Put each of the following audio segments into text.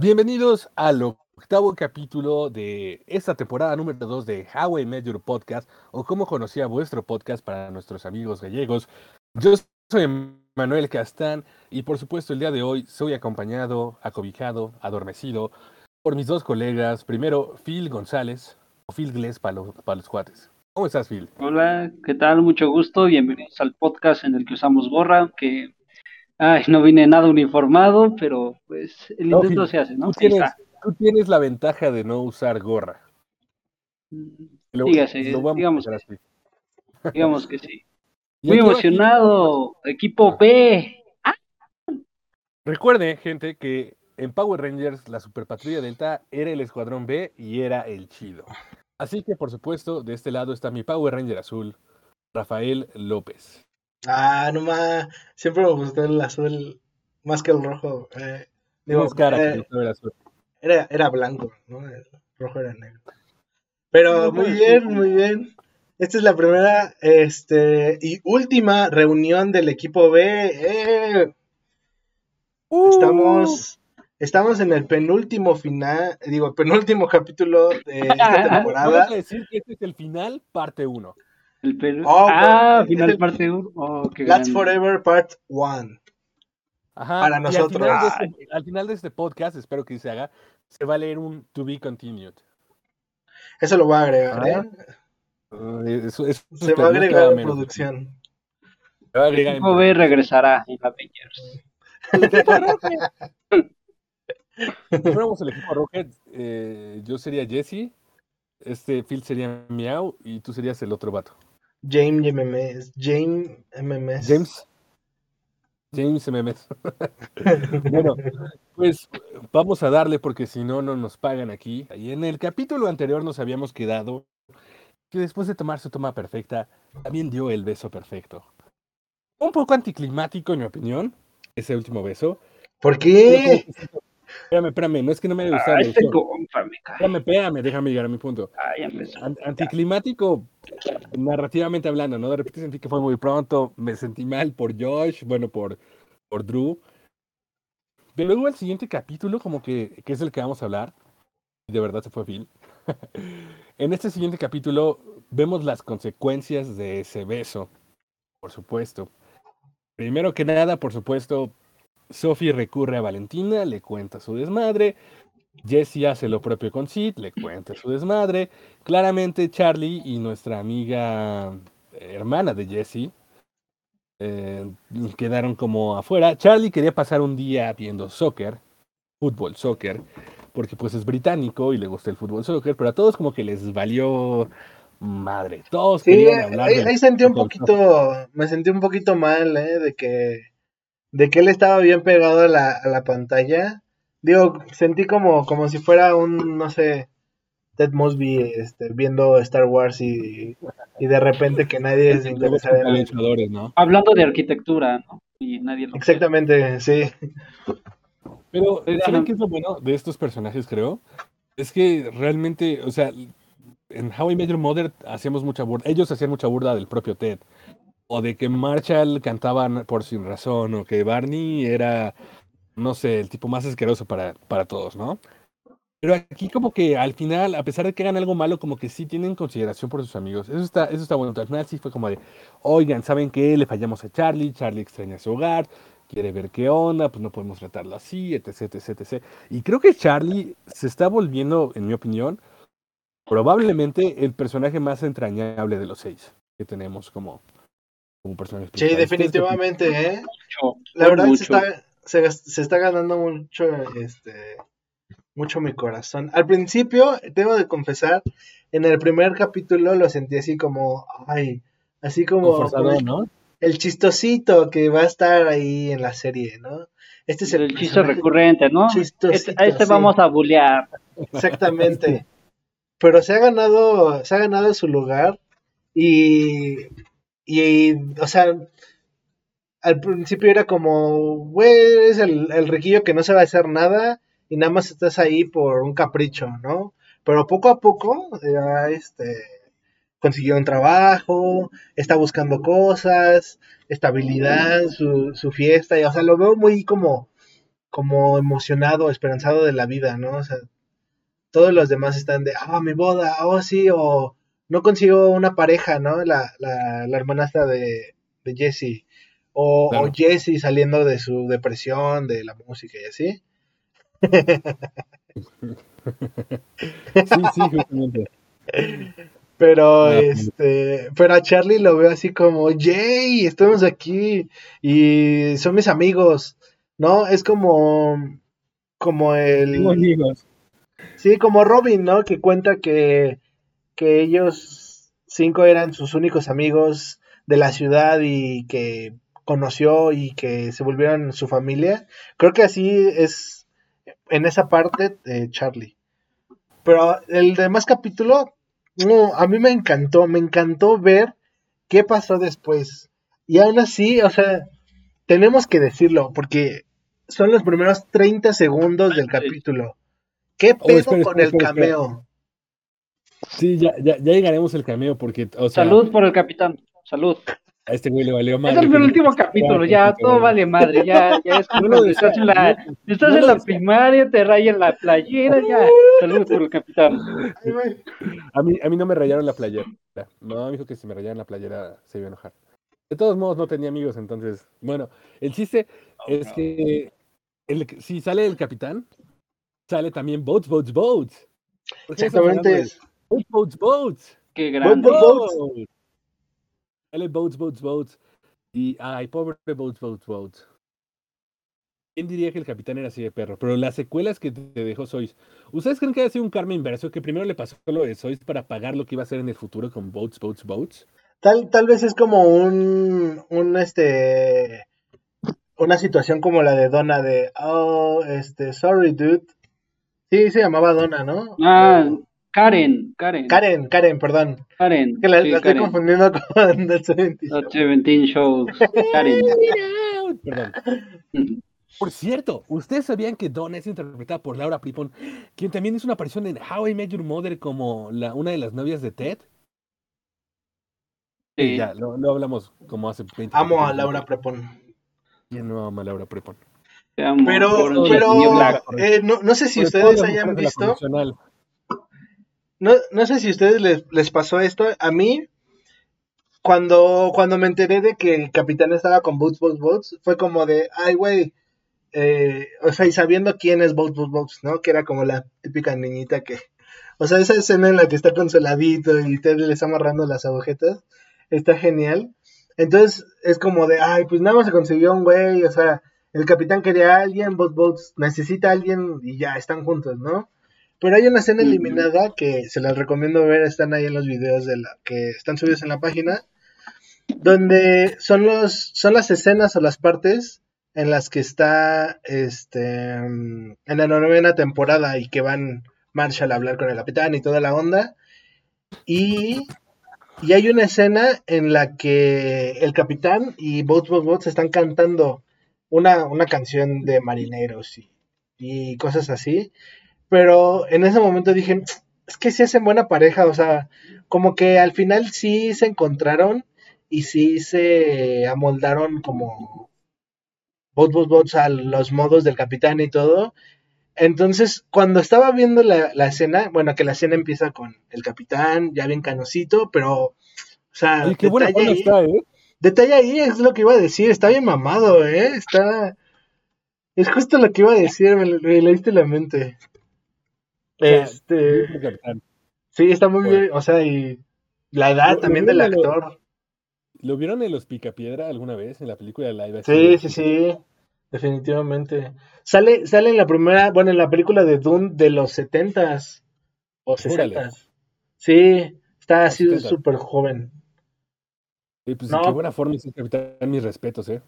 Bienvenidos al octavo capítulo de esta temporada número 2 de How I Met Your Podcast, o cómo conocía vuestro podcast para nuestros amigos gallegos. Yo soy Manuel Castán y por supuesto el día de hoy soy acompañado, acobijado, adormecido por mis dos colegas. Primero, Phil González, o Phil Gless para los, para los cuates. ¿Cómo estás, Phil? Hola, ¿qué tal? Mucho gusto. Bienvenidos al podcast en el que usamos gorra, que ay, no vine nada uniformado, pero pues el No, intento Phil, se hace, ¿no? Tú tienes, está. tú tienes la ventaja de no usar gorra. Lo- Dígase, lo digamos, así. digamos que sí. Muy aquí- emocionado, equipo B. Recuerde, gente, que en Power Rangers la Super Patrulla Delta era el Escuadrón B y era el chido. Así que, por supuesto, de este lado está mi Power Ranger azul, Rafael López. Ah, no más. Siempre me gustó el azul más que el rojo. Eh, digo, Tienes cara que no era azul. era, era blanco, ¿no? El rojo era negro. Pero muy bien, muy bien. Esta es la primera este, y última reunión del equipo B. ¡Eh! ¡Uh! Estamos, estamos en el penúltimo final, digo, penúltimo capítulo de esta Vamos temporada. a decir que este es el final, parte 1. El Perú. Oh, ah, final el- parte 1. Oh, qué That's grande. Forever Part 1. Ajá. Para nosotros. Al final, de este, al final de este podcast, espero que se haga, se va a leer un To Be Continued. Eso lo voy a agregar, Ah, ¿eh? Eso, eso Se va a agregar en producción. Se va a agregar en Equipo B regresará en Avengers. Fuéramos el equipo Rocket, eh, yo sería Jesse, este Phil sería Miau y tú serías el otro vato. James MMS. James MMS. James. James MMS. bueno, pues vamos a darle porque si no, no nos pagan aquí. Y en el capítulo anterior nos habíamos quedado que después de tomar su toma perfecta, también dio el beso perfecto. Un poco anticlimático, en mi opinión, ese último beso. ¿Por qué? Espérame, espérame, no es que no me haya gustado. Me este. Espérame, espérame, déjame llegar a mi punto. Anticlimático, narrativamente hablando, ¿no? De repente sentí que fue muy pronto, me sentí mal por Josh, bueno, por, por Drew. Pero luego el siguiente capítulo, como que, que es el que vamos a hablar, y de verdad se fue Phil. en este siguiente capítulo vemos las consecuencias de ese beso, por supuesto. Primero que nada, por supuesto, Sophie recurre a Valentina, le cuenta su desmadre. Jesse hace lo propio con Sid, le cuenta su desmadre. Claramente Charlie y nuestra amiga eh, hermana de Jesse eh, quedaron como afuera. Charlie quería pasar un día viendo soccer, fútbol, soccer, porque pues es británico y le gusta el fútbol, soccer, pero a todos como que les valió madre. Todos Sí, querían hablar ahí, ahí sentí un poquito, me sentí un poquito mal, ¿eh? De que, de que él estaba bien pegado a la, a la pantalla. Digo, sentí como, como si fuera un, no sé, Ted Mosby, este, viendo Star Wars y, y de repente que nadie se interesara en ¿no? Hablando de arquitectura, ¿no? Y nadie lo Exactamente, sí. Pero, Oigan, ¿saben qué es lo bueno de estos personajes, creo? Es que realmente, o sea, en How I Met Your Mother hacíamos mucha burla, ellos hacían mucha burla del propio Ted, o de que Marshall cantaban por sin razón, o que Barney era, no sé, el tipo más asqueroso para, para todos, ¿no? Pero aquí como que al final, a pesar de que hagan algo malo, como que sí tienen consideración por sus amigos. Eso está, eso está bueno. Al final sí fue como de, oigan, ¿saben qué? Le fallamos a Charlie, Charlie extraña su hogar, quiere ver qué onda, pues no podemos tratarlo así, etc, etc, etc. Y creo que Charlie se está volviendo, en mi opinión, probablemente el personaje más entrañable de los seis que tenemos como, como personajes Sí, definitivamente, ¿eh? mucho. La verdad mucho. se está, se, se está ganando mucho, este, mucho mi corazón. Al principio, tengo de confesar, en el primer capítulo lo sentí así como, ay, así como, Como forzado, como el, ¿no? el chistosito que va a estar ahí en la serie, ¿no? Este es el, el chiste recurrente, ¿no? chistosito, Este, a este sí. vamos a bullear. Exactamente. Pero se ha ganado, se ha ganado su lugar y, y, o sea, al principio era como, güey, eres el, el riquillo que no sabe hacer nada y nada más estás ahí por un capricho, ¿no? Pero poco a poco, ya, este, consiguió un trabajo, está buscando cosas, estabilidad, su, su fiesta, y, o sea, lo veo muy como, como emocionado, esperanzado de la vida, ¿no? O sea, todos los demás están de, ah, mi boda, oh sí, o no consigo una pareja, ¿no? La, la, la hermanastra de, de Jesse, o, Claro. o Jesse saliendo de su depresión, de la música y así. Sí, sí, justamente. Pero Ah, este, pero a Charlie lo veo así como, yay, estamos aquí y son mis amigos, ¿no? Es como, como el, amigos. sí, como Robin, ¿no? Que cuenta que, que ellos cinco eran sus únicos amigos de la ciudad y que conoció y que se volvieron su familia. Creo que así es en esa parte de Charlie. Pero el demás capítulo, no, a mí me encantó, me encantó ver qué pasó después. Y aún así, o sea, tenemos que decirlo, porque son los primeros 30 segundos del capítulo. ¿Qué Oh, pedo espera, con el espera. cameo? Sí, ya, ya, ya llegaremos al cameo porque, o sea, Salud por el capitán. Salud. a este güey le valió Es madre. el que- penúltimo capítulo, ya todo vale madre, ya, ya es No estás en la, no, estás no en la primaria, te rayan la playera, ya. Salud por el capitán. A mí, a mí no me rayaron la playera. No, me dijo que si me rayaran la playera se iba a enojar. De todos modos, no tenía amigos, entonces. Bueno, el chiste es que el, si sale el capitán, sale también Boats, Boats, Boats. ¿Por qué estamos hablando Exactamente. Boats, Boats, Boats? Qué grande. Boats. Boats. Sale Boats, Boats, Boats. Y, ay, pobre Boats, Boats, Boats. ¿Quién diría que el capitán era así de perro? Pero las secuelas que te dejó Sois, ¿ustedes creen que haya sido un karma inverso? Que primero le pasó lo de Sois para pagar lo que iba a hacer en el futuro con Boats, Boats, Boats. Tal, tal vez es como un, un este, una situación como la de Donna de, oh, este, sorry, dude. Sí, se llamaba Donna, ¿no? Ah, Karen, Karen. Karen, Karen, perdón. Karen. Que la, sí, la estoy Karen. confundiendo con The 70 Los 17 shows. Karen. Perdón. Por cierto, ¿ustedes sabían que Donna es interpretada por Laura Prepon, quien también hizo una aparición en How I Met Your Mother como la, una de las novias de Ted? Sí. Ya, lo, lo hablamos como hace 20 Amo a. Laura Prepon. ¿Quién no ama a Laura Prepon? Te amo, Pero, pero, eh, no, no sé si ustedes hayan visto. No, no sé si a ustedes les, les pasó esto. A mí, cuando, cuando me enteré de que el capitán estaba con Boots, Boots, Boots, fue como de, ay, güey, eh, o sea, y sabiendo quién es Boots, Boots, Boots, ¿no? Que era como la típica niñita que, o sea, esa escena en la que está consoladito y Ted le está amarrando las agujetas, está genial. Entonces, es como de, ay, pues nada más se consiguió un güey, o sea, el capitán quería a alguien, Boots, Boots necesita a alguien y ya, están juntos, ¿no? Pero hay una escena eliminada que se las recomiendo ver, están ahí en los videos de la que están subidos en la página, donde son los son las escenas o las partes en las que está este mm, en la novena temporada y que van Marshall a hablar con el capitán y toda la onda. Y y hay una escena en la que el capitán y Boats Boats Boats están cantando una, una canción de marineros y, y cosas así pero en ese momento dije, es que sí hacen buena pareja, o sea, como que al final sí se encontraron y sí se amoldaron como bots, bots, bots a los modos del capitán y todo. Entonces, cuando estaba viendo la, la escena, bueno, que la escena empieza con el capitán, ya bien canosito, pero, o sea, qué buena forma ahí, está, ¿eh? detalle ahí es lo que iba a decir, está bien mamado, ¿eh? Está... Es justo lo que iba a decir, me leíste la mente. Este... Sí, está muy bien, o sea, y la edad Lo- también lo del en lo- actor. ¿Lo vieron en Los Picapiedra alguna vez? En la película de live Sí, sí, sí, definitivamente. Sale, sale en la primera, bueno, en la película de Dune de los setentas o sesentas. Sí, está así 70. súper joven. Sí, pues No. qué buena forma es el capitán, mis respetos, ¿eh?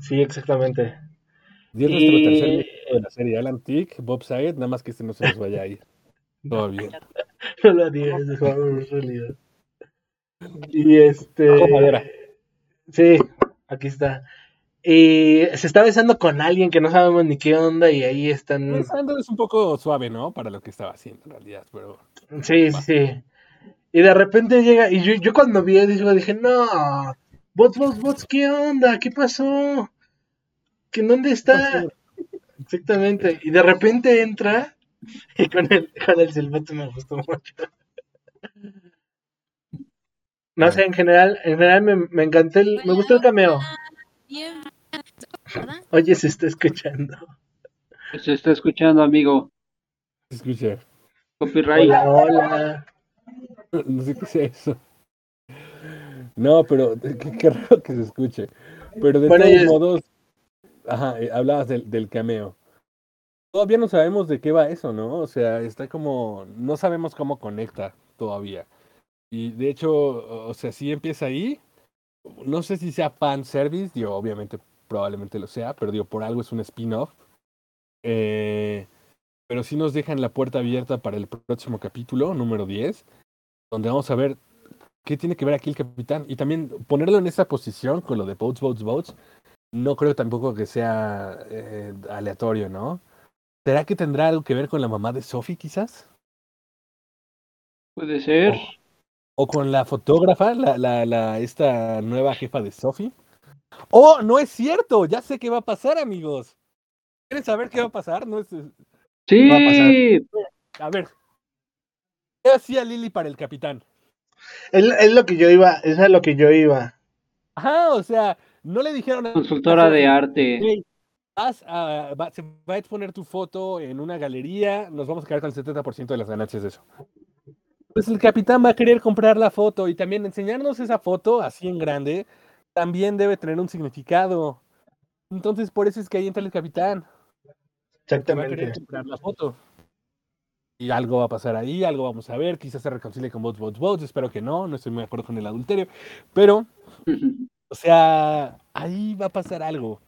Sí, exactamente. Y el nuestro Y- tercer de la serie, Alan Tick, Bob Saget, nada más que este no se nos vaya ahí. Todo bien. No de favor, en realidad. Y este. Madera. Sí, aquí está. Y se está besando con alguien que no sabemos ni qué onda, y ahí están. Pues, Andor es un poco suave, ¿no? Para lo que estaba haciendo en realidad, pero Sí, sí, sí. Y de repente llega, y yo, yo cuando vi eso dije, no, bots, bots, bots, ¿qué onda? ¿Qué pasó? ¿Que dónde está? Exactamente. Y de repente entra y con el, con el silbato me gustó mucho. No sé, en general, en general me, me encantó el, me gustó el cameo. Oye, se está escuchando. Se está escuchando, amigo. Se escucha. Copyright. Hola, hola. No sé qué sea eso. No, pero qué, qué raro que se escuche. Pero de Bueno, todos es- modos, ajá, eh, hablabas del, del cameo. Todavía no sabemos de qué va eso, ¿no? O sea, está como, no sabemos cómo conecta todavía. Y de hecho, o sea, sí empieza ahí. No sé si sea fan service, digo, obviamente probablemente lo sea, pero digo, por algo es un spin-off. Eh, pero sí nos dejan la puerta abierta para el próximo capítulo, número 10, donde vamos a ver qué tiene que ver aquí el capitán. Y también ponerlo en esa posición con lo de boats, boats, boats, no creo tampoco que sea eh, aleatorio, ¿no? ¿Será que tendrá algo que ver con la mamá de Sophie, quizás? Puede ser. ¿O con la fotógrafa, la, la, la, esta nueva jefa de Sophie? ¡Oh, no es cierto! Ya sé qué va a pasar, amigos. ¿Quieren saber qué va a pasar? No es... Sí. Va a pasar. A ver. ¿Qué hacía Lily para el capitán? Es, es lo que yo iba, es a lo que yo iba. Ajá, o sea, no le dijeron a Consultora de arte. "Hey, vas a- va- se va a exponer tu foto en una galería, nos vamos a quedar con el 70% de las ganancias de eso. Pues el capitán va a querer comprar la foto y también enseñarnos esa foto así en grande, también debe tener un significado. Entonces, por eso es que ahí entra el capitán. que va a querer Exactamente. comprar la foto. Y algo va a pasar ahí, algo vamos a ver, quizás se reconcilie con Bots, Bots, Bots, espero que no, no estoy muy de acuerdo con el adulterio, pero, o sea, ahí va a pasar algo.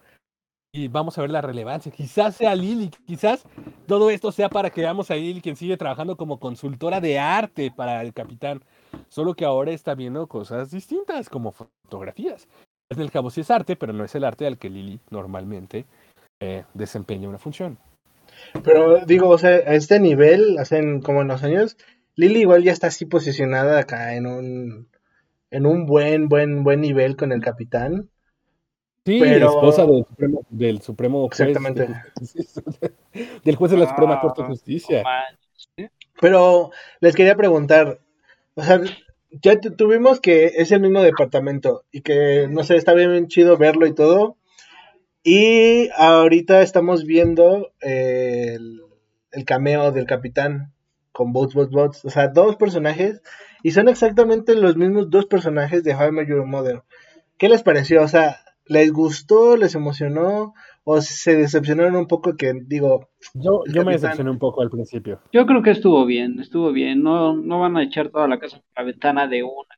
Y vamos a ver la relevancia. Quizás sea Lili, quizás todo esto sea para que veamos a Lili quien sigue trabajando como consultora de arte para el capitán, solo que ahora está viendo cosas distintas, como fotografías. Al cabo sí es arte, pero no es el arte al que Lili normalmente eh, desempeña una función. Pero digo, o sea, a este nivel, o sea, en- como en los años, Lily igual ya está así posicionada acá en un, en un buen, buen, buen nivel con el capitán. Sí, Pero- esposa del Supremo, del Supremo juez de Exactamente. justicia, del juez de la Suprema Corte de Ah, Justicia. Pero les quería preguntar, o sea, ya tu- tuvimos que es el mismo departamento y que, no sé, está bien chido verlo y todo. Y ahorita estamos viendo eh, el, el cameo del capitán con Bots, Bots, Bots. O sea, dos personajes y son exactamente los mismos dos personajes de How I Met Your Mother. ¿Qué les pareció? O sea, ¿les gustó? ¿Les emocionó? ¿O se decepcionaron un poco que, digo, Yo, yo me decepcioné un poco al principio. Yo creo que estuvo bien, estuvo bien. No, no van a echar toda la casa por la ventana de una.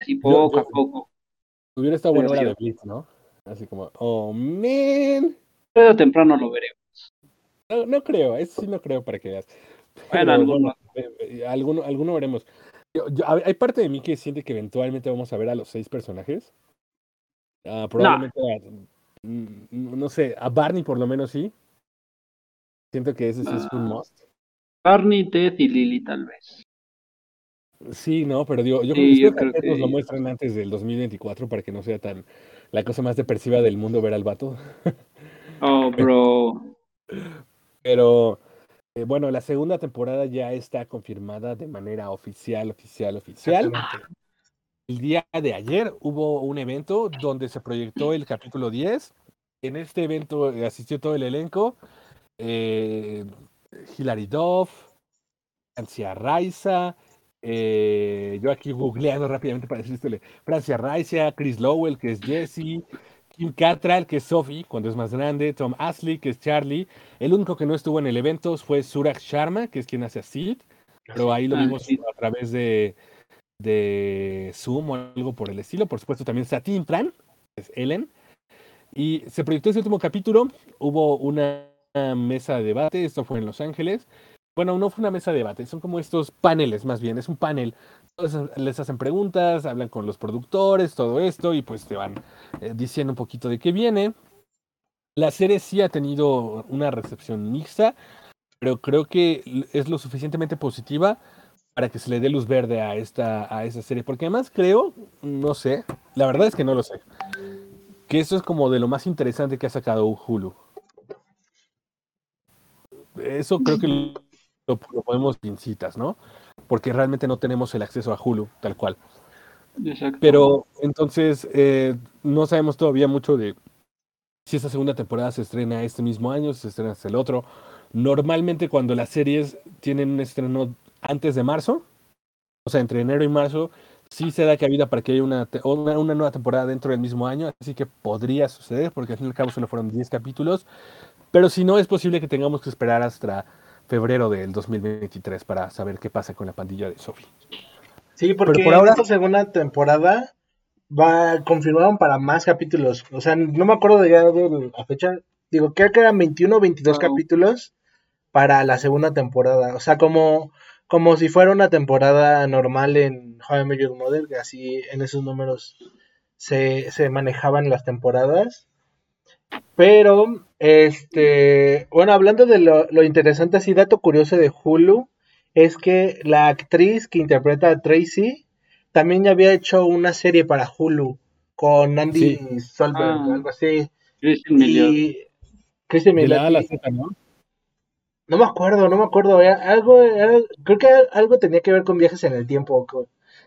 Así poco yo- a poco. Hubiera estado bueno Pero la de Blitz, ¿no? Así como, oh, man. Pero temprano lo veremos. No, no creo, eso sí no creo para que veas. Bueno, Pero, algunos. eh, eh, alguno, alguno veremos. Yo- yo- hay parte de mí que siente que eventualmente vamos a ver a los seis personajes. Ah, probablemente, a- mm, no sé, a Barney por lo menos sí. Siento que ese sí es un Ah. must. Barney, Ted y Lily tal vez. Sí, no, pero digo, yo Sí, creo yo que creo que nos lo muestren antes del 2024 para que no sea tan la cosa más depresiva del mundo ver al vato. Oh, bro. Pero eh, bueno, la segunda temporada ya está confirmada de manera oficial, oficial, oficial. El día de ayer hubo un evento donde se proyectó el capítulo 10. En este evento eh, asistió todo el elenco. Eh, Hilary Duff, Francia Raiza, eh, yo aquí googleando rápidamente para decirle, Francia Raiza, Chris Lowell, que es Jesse, Kim Cattrall, que es Sophie, cuando es más grande, Tom Ashley, que es Charlie. El único que no estuvo en el evento fue Suraj Sharma, que es quien hace a Sid, pero ahí lo vimos a través de, de Zoom o algo por el estilo. Por supuesto, también está Tim que es Ellen. Y se proyectó ese último capítulo. Hubo una mesa de debate, esto fue en Los Ángeles. Bueno, no fue una mesa de debate, son como estos paneles más bien, es un panel. Les hacen preguntas, hablan con los productores, todo esto, y pues te van eh, diciendo un poquito de qué viene. La serie sí ha tenido una recepción mixta, pero creo que es lo suficientemente positiva para que se le dé luz verde a esta, a esta serie. Porque además creo, no sé, la verdad es que no lo sé, que eso es como de lo más interesante que ha sacado Hulu. eso creo que lo, lo podemos pincitas, ¿no? Porque realmente no tenemos el acceso a Hulu, tal cual. Exacto. Pero entonces eh, no sabemos todavía mucho de si esta segunda temporada se estrena este mismo año, si se estrena hasta el otro. Normalmente cuando las series tienen un estreno antes de marzo, o sea, entre enero y marzo, sí se da cabida para que haya una, una, una nueva temporada dentro del mismo año, así que podría suceder, porque al fin y al cabo solo fueron 10 capítulos, pero si no, es posible que tengamos que esperar hasta febrero del 2023 para saber qué pasa con la pandilla de Sophie. Sí, porque por en ahora- esta segunda temporada va confirmaron para más capítulos. O sea, no me acuerdo de ya de la fecha. Digo, creo que eran 21 o 22 Wow. capítulos para la segunda temporada. O sea, como, como si fuera una temporada normal en How I Met Your Mother, que así en esos números se, se manejaban las temporadas. Pero, este, bueno, hablando de lo, lo interesante, así, dato curioso de Hulu, es que la actriz que interpreta a Tracy también ya había hecho una serie para Hulu con Andy Solberg, Ah. algo así. Miliot. Y Christian De la A Z, ¿no? No me acuerdo, no me acuerdo. era algo, era- creo que algo tenía que ver con viajes en el tiempo.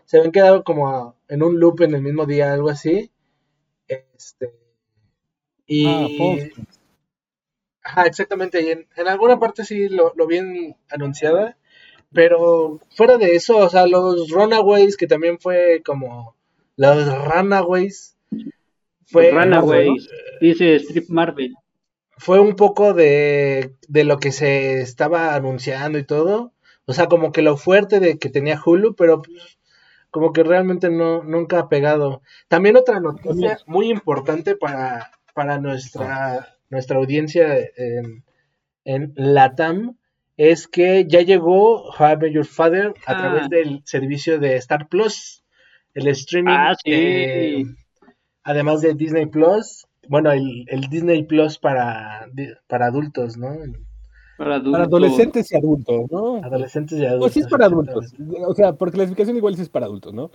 Se habían quedado como en un loop en el mismo día, algo así. Este, y, Ah. Ajá, exactamente. Y en, en alguna parte sí lo, lo bien anunciada. Pero fuera de eso, o sea, los Runaways, que también fue como. Los Runaways. Fue, Runaways. Dice Strip Marvel. Fue un poco de, de lo que se estaba anunciando y todo. O sea, como que lo fuerte de que tenía Hulu, pero pues, como que realmente no, nunca ha pegado. También otra noticia muy importante para, para nuestra, nuestra audiencia en, en Latam es que ya llegó Met Your Father a Ah. través del servicio de Star Plus, el streaming. Ah, sí. eh, además de Disney Plus, bueno, el, el Disney Plus para, para adultos, ¿no? Para adultos. Para adolescentes y adultos, ¿no? Adolescentes y adultos. Pues sí es para adultos. O sea, por clasificación igual sí es para adultos, ¿no?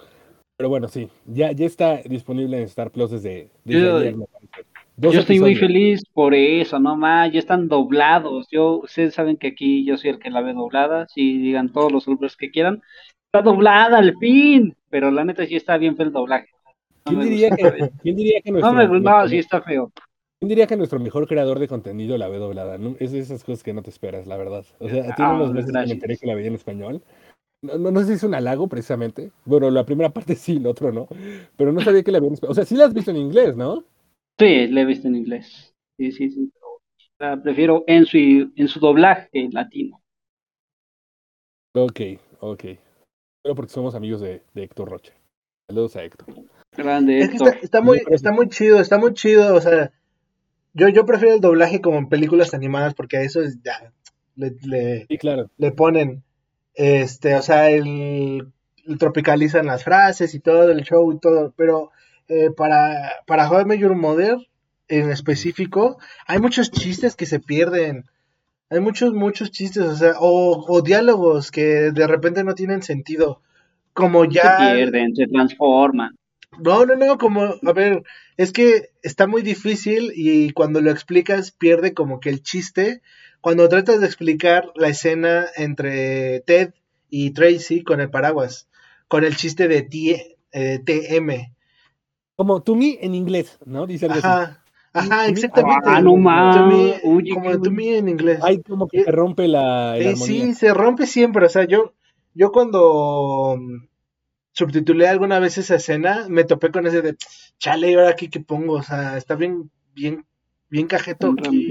Pero bueno, sí, ya, ya está disponible en Star Plus desde, desde Yo- ayer, Yo estoy muy feliz por eso, no más, ya están doblados. Yo, ustedes saben que aquí yo soy el que la ve doblada, si digan todos los nombres que quieran. Está doblada al fin, pero la neta sí está bien feo el doblaje. No ¿Quién diría, que, ¿Quién diría que No nuestro, me gusta, no, nuestro- sí está feo. quién diría que nuestro mejor creador de contenido la ve doblada? ¿no? Es de esas cosas que no te esperas, la verdad. O sea, tiene Ah, unos meses que me enteré que la veía en español. No, no, no sé si es un halago, precisamente. Bueno, la primera parte sí, el otro no. Pero no sabía que la veía en español. O sea, sí la has visto en inglés, ¿no? Sí, la he visto en inglés. Sí, sí, sí. la prefiero en su, en su doblaje latino. Ok, ok. Pero porque somos amigos de, de Héctor Rocha. Saludos a Héctor. Grande Es que está, está muy, está muy chido, está muy chido, o sea, yo, yo prefiero el doblaje como en películas animadas porque a eso es ya, le, le, Sí, claro. le ponen, este, o sea, el, el tropicalizan las frases y todo, el show y todo, pero eh, para, para How I Met Your Mother en específico, hay muchos chistes que se pierden, hay muchos, muchos chistes, o sea, o, o diálogos que de repente no tienen sentido, como ya... Se pierden, se transforman. No, no, no, como, a ver, es que está muy difícil y cuando lo explicas pierde como que el chiste. Cuando tratas de explicar la escena entre Ted y Tracy con el paraguas, con el chiste de T- eh, TM. Como to me en inglés, ¿no? Dice algo así. Ajá, ajá, exactamente. Ah, no me- como to me en inglés. Hay como que se rompe la, Eh, sí, se rompe siempre. O sea, yo, yo cuando subtitulé alguna vez esa escena, me topé con ese de, chale, ¿y ahora aquí qué pongo? O sea, está bien, bien, bien cajeto aquí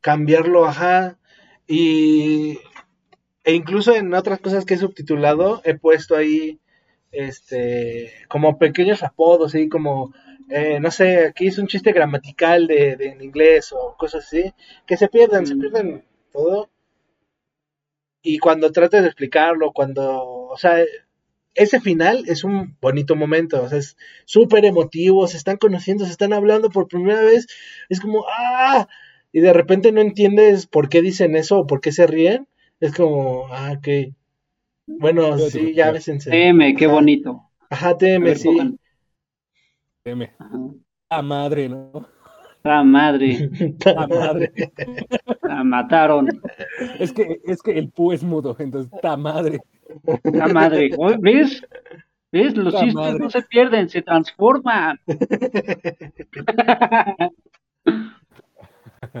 cambiarlo, ajá. Y, e incluso en otras cosas que he subtitulado, he puesto ahí, este, como pequeños apodos, así como, eh, no sé, aquí es un chiste gramatical de, de en inglés o cosas así, que se pierden, se Mm. pierden todo. Y cuando trates de explicarlo, cuando, o sea, ese final es un bonito momento, o sea, es súper emotivo, se están conociendo, se están hablando por primera vez, es como, ¡ah! Y de repente no entiendes por qué dicen eso o por qué se ríen, es como, ah, ok. Bueno, sí, entiendo. ya bésense. Teme, qué bonito. Ajá, A teme, ver, sí. Ajá. Ah, madre, ¿no? La madre, ¡Ta madre! la mataron. Es que, es que el pu es mudo, entonces, ¡ta madre! La madre. ¿Ves? ¿Ves? Los La chistes madre. no se pierden, se transforman.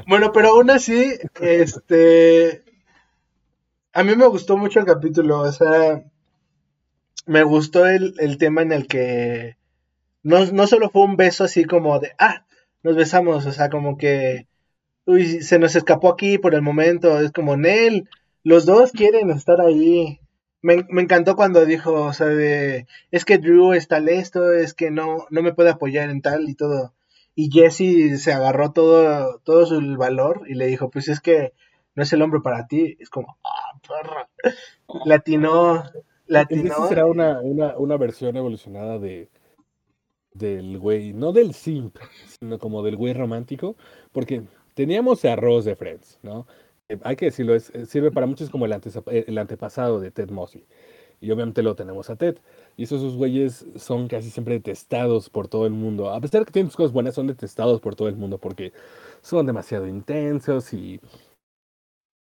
Bueno, pero aún así, este. A mí me gustó mucho el capítulo, o sea. Me gustó el, el tema en el que. No, no solo fue un beso así como de. Ah, nos besamos, o sea, como que. Uy, se nos escapó aquí por el momento. Es como Nel. Los dos quieren estar ahí. Me, me encantó cuando dijo, o sea, de. Es que Drew está listo, es que no, no me puede apoyar en tal y todo. Y Jesse se agarró todo, todo su valor y le dijo, pues es que no es el hombre para ti. Es como, ah, perra. Latino, Ese latino. será una, una, una versión evolucionada de del güey, no del simp, sino como del güey romántico, porque teníamos a de Friends, ¿no? Eh, hay que decirlo, eh, sirve para muchos como eh, el antepasado de Ted Mosby. Y obviamente lo tenemos a Ted. Y esos güeyes son casi siempre detestados por todo el mundo. A pesar de que tienen sus cosas buenas, son detestados por todo el mundo porque son demasiado intensos y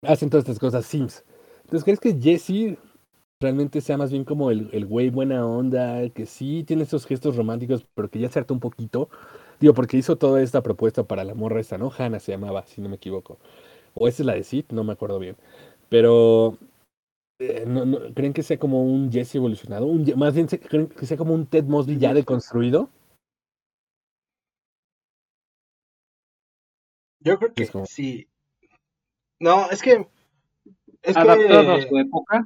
hacen todas estas cosas sims. Entonces, ¿crees que Jesse realmente sea más bien como el, el güey buena onda, que sí tiene esos gestos románticos, pero que ya se hartó un poquito? Digo, porque hizo toda esta propuesta para la morra esta, ¿no? Hannah se llamaba, si no me equivoco. O esa es la de Sid, no me acuerdo bien. Pero, eh, no, no- ¿creen que sea como un Jesse evolucionado? Un más bien, se- ¿creen que sea como un Ted Mosby ya deconstruido? Yo creo que como- sí. No, es que. Es Adaptado a que. su época.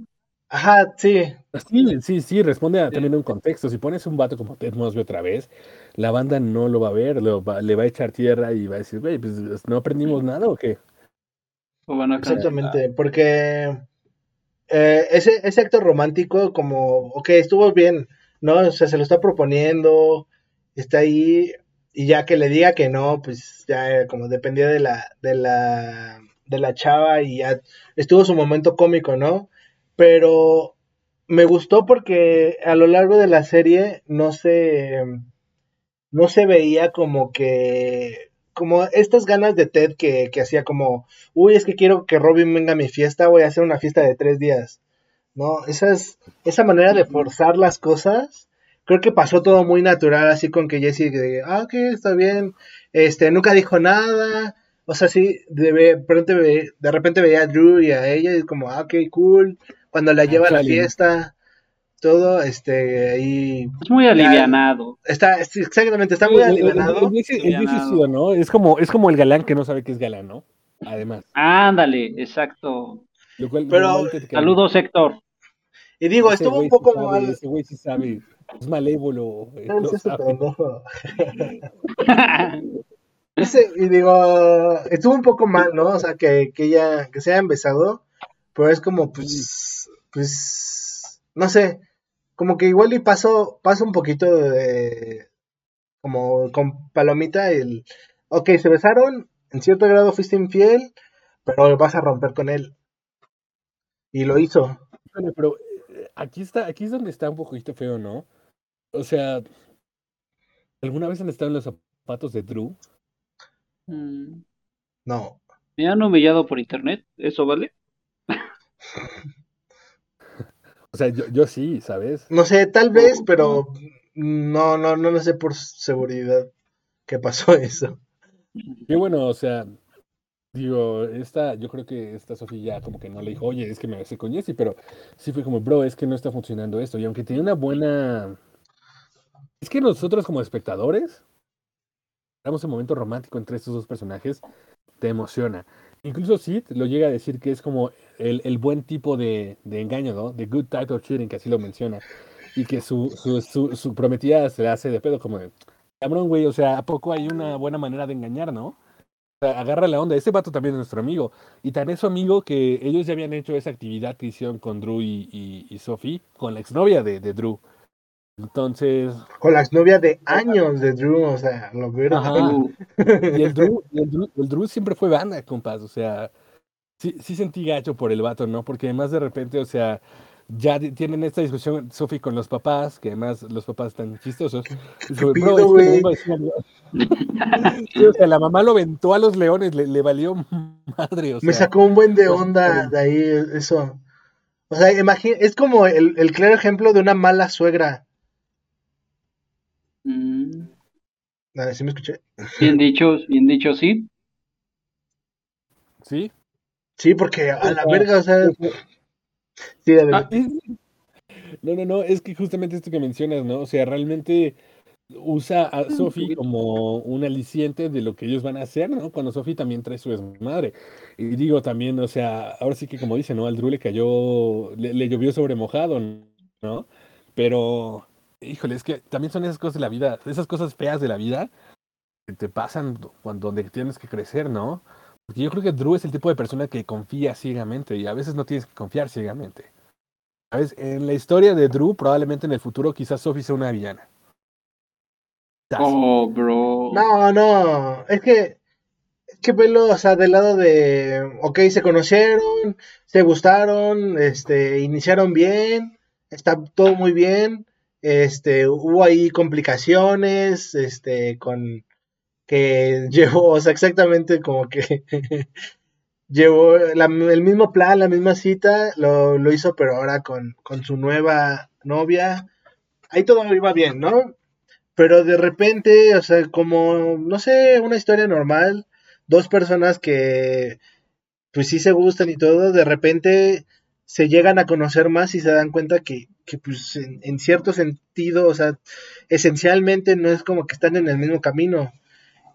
Ajá, sí. Sí, sí, sí, responde a, Sí. también a un contexto. Si pones un vato como Ted Mosby otra vez, la banda no lo va a ver, lo va- le va a echar tierra y va a decir, güey, pues no aprendimos nada o qué. O van a. Exactamente, porque eh, ese, ese acto romántico, como, ok, estuvo bien, ¿no? O sea, se lo está proponiendo, está ahí, y ya que le diga que no, pues ya eh, como dependía de la, de la, de la chava y ya estuvo su momento cómico, ¿no? Pero me gustó porque a lo largo de la serie no se, no se veía como que, como estas ganas de Ted que, que hacía como, uy, es que quiero que Robin venga a mi fiesta, voy a hacer una fiesta de tres días. ¿No? Esas, esa manera de forzar las cosas, creo que pasó todo muy natural, así con que Jesse, ah, ok, está bien, este, nunca dijo nada, o sea, sí, de, de repente, de repente veía a Drew y a ella, y como, ah, ok, cool, cuando la lleva a la fiesta, todo, este, ahí, Es muy alivianado. está, exactamente, está muy Sí, el- alivianado. El, el Alivianado. ¿no? Es como, es como el galán que no sabe que es galán, ¿no? Además. Ándale, exacto. Lo cual Pero- Saludos, Héctor. Y digo, ese estuvo un poco sí sabe, mal. Ese güey sí sabe. Es malévolo. Ese, y digo, estuvo un poco mal, ¿no? O sea, que, que ya, que se hayan besado, pero es como, pues, pues, no sé, como que igual y pasó, pasa un poquito de, como con Palomita, el, ok, se besaron, en cierto grado fuiste infiel, pero vas a romper con él. Y lo hizo. Híjole, Pero eh, aquí está, aquí es donde está un poquito feo, ¿no? O sea, ¿alguna vez han estado en los zapatos de Drew? Mm, No. Me han humillado por internet, ¿eso vale? O sea, yo, yo sí, ¿sabes? No sé, tal vez, pero no, no, no lo sé por seguridad que pasó eso. Qué bueno, o sea, digo, esta, yo creo que esta Sofía ya como que no le dijo, oye, es que me besé con Jessy, pero sí fue como, bro, es que no está funcionando esto. Y aunque tiene una buena. Es que nosotros como espectadores, damos un momento romántico entre estos dos personajes, te emociona. Incluso Sid lo llega a decir que es como el, el buen tipo de, de engaño, ¿no? The good type of cheating, que así lo menciona. Y que su, su, su, su prometida se le hace de pedo, como de, cabrón, güey, o sea, ¿a poco hay una buena manera de engañar, no? O sea, agarra la onda. Este vato también es nuestro amigo. Y tan es su amigo que ellos ya habían hecho esa actividad que hicieron con Drew y, y, y Sophie, con la exnovia de, de Drew. Entonces, Con la exnovia de años de Drew, o sea, lo vieron. Ajá. Y el Drew, y el Drew, el Drew siempre fue banda, compas. O sea, sí, sí sentí gacho por el vato, ¿no? Porque además de repente, o sea, ya tienen esta discusión Sophie con los papás, que además los papás están chistosos. ¿Qué Dice, "Bro, pido, es que güey?" me Sí, o sea, la mamá lo aventó a los leones, le, le valió madre, o Me sea, sacó un buen de onda de ahí eso. O sea, imagina, es como el, el claro ejemplo de una mala suegra. Mm, A ver, ¿sí me escuché? bien dicho, bien dicho, sí. ¿sí? Sí, porque a la sea, verga, o sea, sí, a ver, Ah, No, no, no, es que justamente esto que mencionas, ¿no? O sea, realmente usa a Sophie como un aliciente de lo que ellos van a hacer, ¿no? Cuando Sophie también trae su desmadre. Y digo también, o sea, ahora sí que como dice, ¿no? Al Drew le cayó, le, le llovió sobre mojado, ¿no? Pero, híjole, es que también son esas cosas de la vida, esas cosas feas de la vida que te pasan cuando donde tienes que crecer, ¿no? Porque yo creo que Drew es el tipo de persona que confía ciegamente y a veces no tienes que confiar ciegamente. ¿Sabes? En la historia de Drew, probablemente en el futuro, quizás Sophie sea una villana. Oh, bro. No, no, es que, es que velo, o sea, del lado de, ok, se conocieron, se gustaron, este, iniciaron bien, está todo muy bien, este, hubo ahí complicaciones, este, con, que llevó, o sea, exactamente como que llevó el mismo plan, la misma cita, lo, lo hizo, pero ahora con, con su nueva novia, ahí todo iba bien, ¿no? Pero de repente, o sea, como, no sé, una historia normal, dos personas que pues sí se gustan y todo, de repente se llegan a conocer más y se dan cuenta que, que pues en, en cierto sentido, o sea, esencialmente no es como que están en el mismo camino.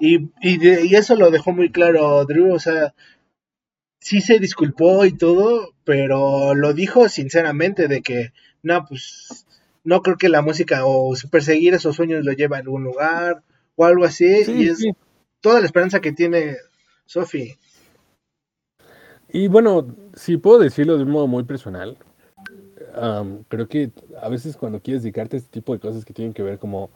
Y, y, de- y eso lo dejó muy claro Drew, o sea, sí se disculpó y todo, pero lo dijo sinceramente de que, no, pues no creo que la música o perseguir esos sueños lo lleve a algún lugar o algo así, Sí, y es sí. toda la esperanza que tiene Sophie. Y bueno, si puedo decirlo de un modo muy personal, creo que a veces cuando quieres dedicarte a este tipo de cosas que tienen que ver como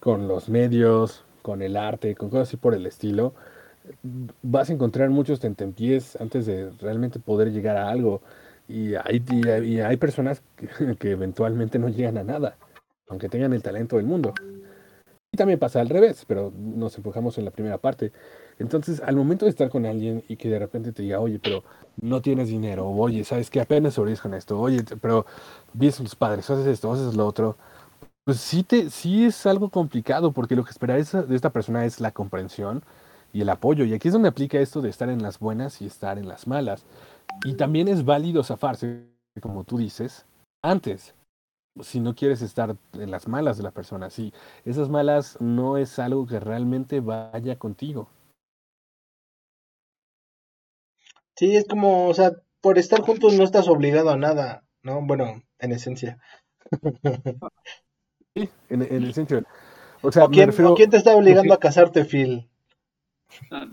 con los medios, con el arte, con cosas así por el estilo, vas a encontrar muchos tentempiés antes de realmente poder llegar a algo. Y hay personas que, que eventualmente no llegan a nada, aunque tengan el talento del mundo. Y también pasa al revés, pero nos enfocamos en la primera parte. Entonces, al momento de estar con alguien y que de repente te diga, oye, pero no tienes dinero, o, oye, ¿sabes qué? Apenas sobrevives con esto, oye, pero vives con tus padres, haces esto, haces lo otro. Pues sí, te, sí es algo complicado, porque lo que espera esa- de esta persona es la comprensión y el apoyo. Y aquí es donde aplica esto de estar en las buenas y estar en las malas. Y también es válido zafarse, como tú dices, antes, si no quieres estar en las malas de la persona. Si esas malas no es algo que realmente vaya contigo. Sí, es como, o sea, por estar juntos no estás obligado a nada, ¿no? Bueno, en esencia. Sí, en, en el sentido. O sea, ¿O quién, refiero. o quién te está obligando a casarte, Phil?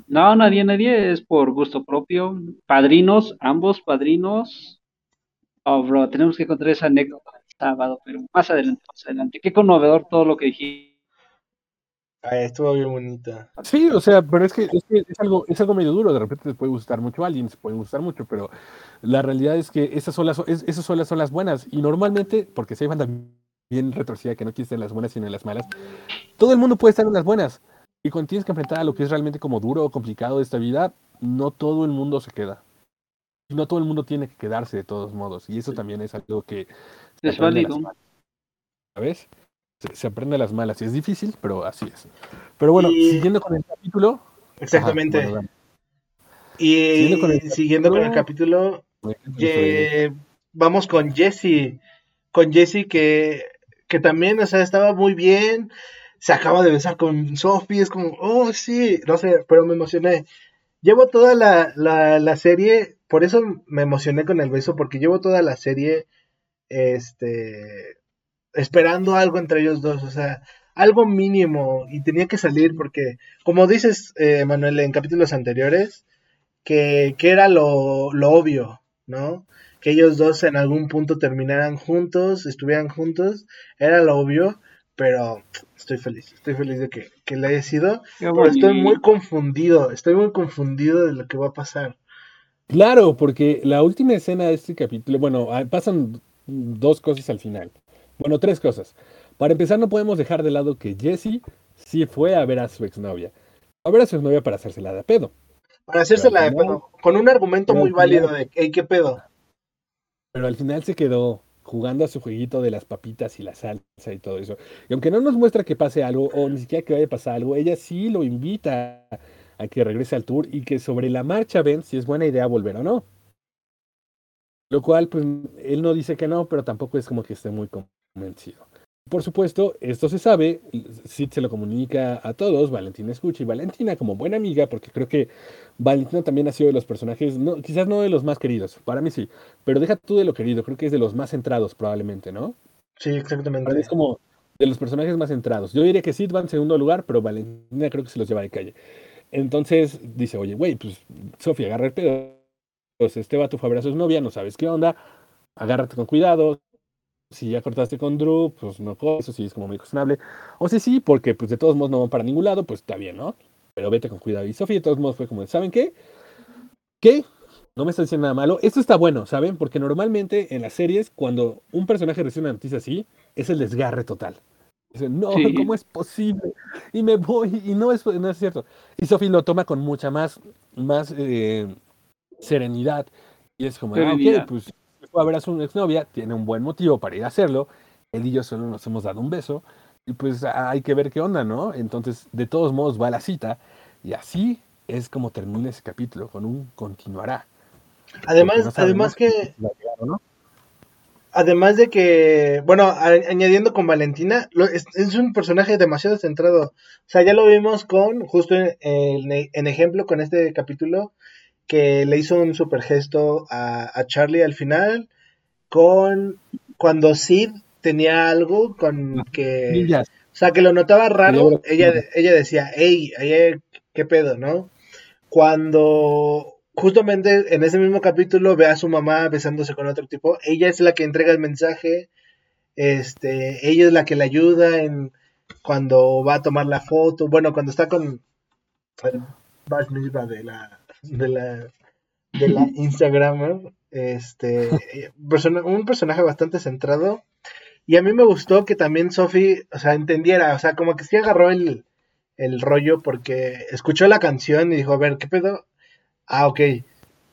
No, nadie, nadie, es por gusto propio. Padrinos, ambos padrinos. Oh, bro, tenemos que contar esa anécdota el sábado, pero más adelante, más adelante. Qué conmovedor todo lo que dijiste. Ay, estuvo bien bonita. Sí, o sea, pero es que, es que es algo, es algo medio duro. De repente te puede gustar mucho a alguien, se puede gustar mucho, pero la realidad es que esas son las, es- esas son las, son las buenas. Y normalmente, porque si hay banda bien retorcida que no quiere estar en las buenas sino en las malas, todo el mundo puede estar en las buenas. Y cuando tienes que enfrentar a lo que es realmente como duro o complicado de esta vida, no todo el mundo se queda. Y no todo el mundo tiene que quedarse de todos modos. Y eso también es algo que se Es válido. ¿Sabes? Se, se aprende a las malas. Y es difícil, pero así es. Pero bueno, Y- siguiendo con el capítulo. Exactamente. Ajá, bueno, y Siguiendo con el siguiendo con el capítulo, vamos con Jesse. Con Jesse que, que también, o sea, estaba muy bien. Se acaba de besar con Sophie. Es como, oh, sí, no sé, pero me emocioné. Llevo toda la, la, la serie, por eso me emocioné con el beso, porque llevo toda la serie, este, esperando algo entre ellos dos, o sea, algo mínimo, y tenía que salir porque, como dices, eh, Manuel, en capítulos anteriores, que, que era lo, lo obvio, ¿no? Que ellos dos en algún punto terminaran juntos, estuvieran juntos, era lo obvio, pero estoy feliz, estoy feliz de que, que le haya sido, pero estoy muy confundido, estoy muy confundido de lo que va a pasar. Claro, porque la última escena de este capítulo, bueno, ah, pasan dos cosas al final. Bueno, tres cosas. Para empezar, no podemos dejar de lado que Jesse sí fue a ver a su exnovia. A ver a su exnovia para hacérsela de pedo. Para hacérsela de pedo, con un argumento muy válido de, hey, ¿qué pedo? Pero al final se quedó jugando a su jueguito de las papitas y la salsa y todo eso. Y aunque no nos muestra que pase algo, o ni siquiera que vaya a pasar algo, ella sí lo invita a que regrese al tour y que sobre la marcha ven si es buena idea volver o no. Lo cual, pues, él no dice que no, pero tampoco es como que esté muy convencido. Por supuesto, esto se sabe, Sid se lo comunica a todos, Valentina escucha y Valentina como buena amiga, porque creo que Valentina también ha sido de los personajes, no, quizás no de los más queridos, para mí sí, pero deja tú de lo querido, creo que es de los más centrados probablemente, ¿no? Sí, exactamente. es como de los personajes más centrados. Yo diría que Sid va en segundo lugar, pero Valentina creo que se los lleva de calle. Entonces dice, oye, güey, pues Sofía, agarra el pedo. Pues este vato fue a ver a su novia, no sabes qué onda, agárrate con cuidado. Si ya cortaste con Drew, pues no eso sí es como muy cuestionable. O si sí, porque pues de todos modos no van para ningún lado, pues está bien, ¿no? Pero vete con cuidado. Y Sofía de todos modos fue como, ¿saben qué? ¿Qué? No me está diciendo nada malo. Esto está bueno, ¿saben? Porque normalmente en las series, cuando un personaje recibe una noticia así, es el desgarre total. Dicen, no, Sí. ¿cómo es posible? Y me voy, y no es, no es cierto. Y Sophie lo toma con mucha más, más eh, serenidad. Y es como, ah, ok, pues fue a ver a su exnovia, tiene un buen motivo para ir a hacerlo. Él y yo solo nos hemos dado un beso. Y pues hay que ver qué onda, ¿no? Entonces, de todos modos, va a la cita. Y así es como termina ese capítulo, con un continuará. Además, no además que, no. además de que, bueno, a- añadiendo con Valentina, lo- es, es un personaje demasiado centrado. O sea, ya lo vimos con, justo en, en- en ejemplo con este capítulo, que le hizo un super gesto a, a Charlie al final, con cuando Sid tenía algo con que... Ninjas. O sea, que lo notaba raro, ella, ella decía, hey, hey, qué pedo, ¿no? Cuando justamente en ese mismo capítulo ve a su mamá besándose con otro tipo, ella es la que entrega el mensaje, este, ella es la que le ayuda en cuando va a tomar la foto, bueno, cuando está con Bash de la, de la, de la Instagramer, este, persona- un personaje bastante centrado, y a mí me gustó que también Sophie, o sea, entendiera, o sea, como que sí agarró el, el rollo porque escuchó la canción y dijo, a ver, ¿qué pedo? Ah, ok,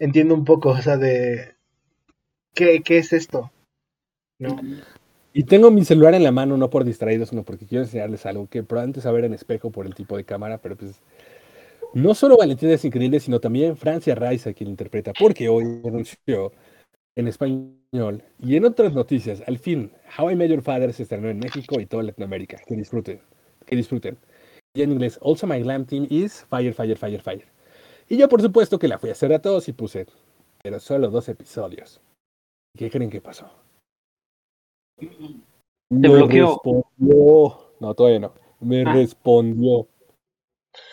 entiendo un poco, o sea, de... ¿Qué, qué es esto? ¿No? Y tengo mi celular en la mano, no por distraído, sino porque quiero enseñarles algo que probablemente saber en espejo por el tipo de cámara, pero pues no solo Valentina es increíble, sino también Francia Raiza quien interpreta, porque hoy anunció en español y en otras noticias, al fin, How I Met Your Father se estrenó en México y toda Latinoamérica. Que disfruten, que disfruten. Y en inglés, Also My Glam Team is Fire, Fire, Fire, Fire. Y yo por supuesto que la fui a hacer a todos y puse, pero solo dos episodios. ¿Qué creen que pasó? Me bloqueó. respondió. No, todavía no. Me Ah. respondió.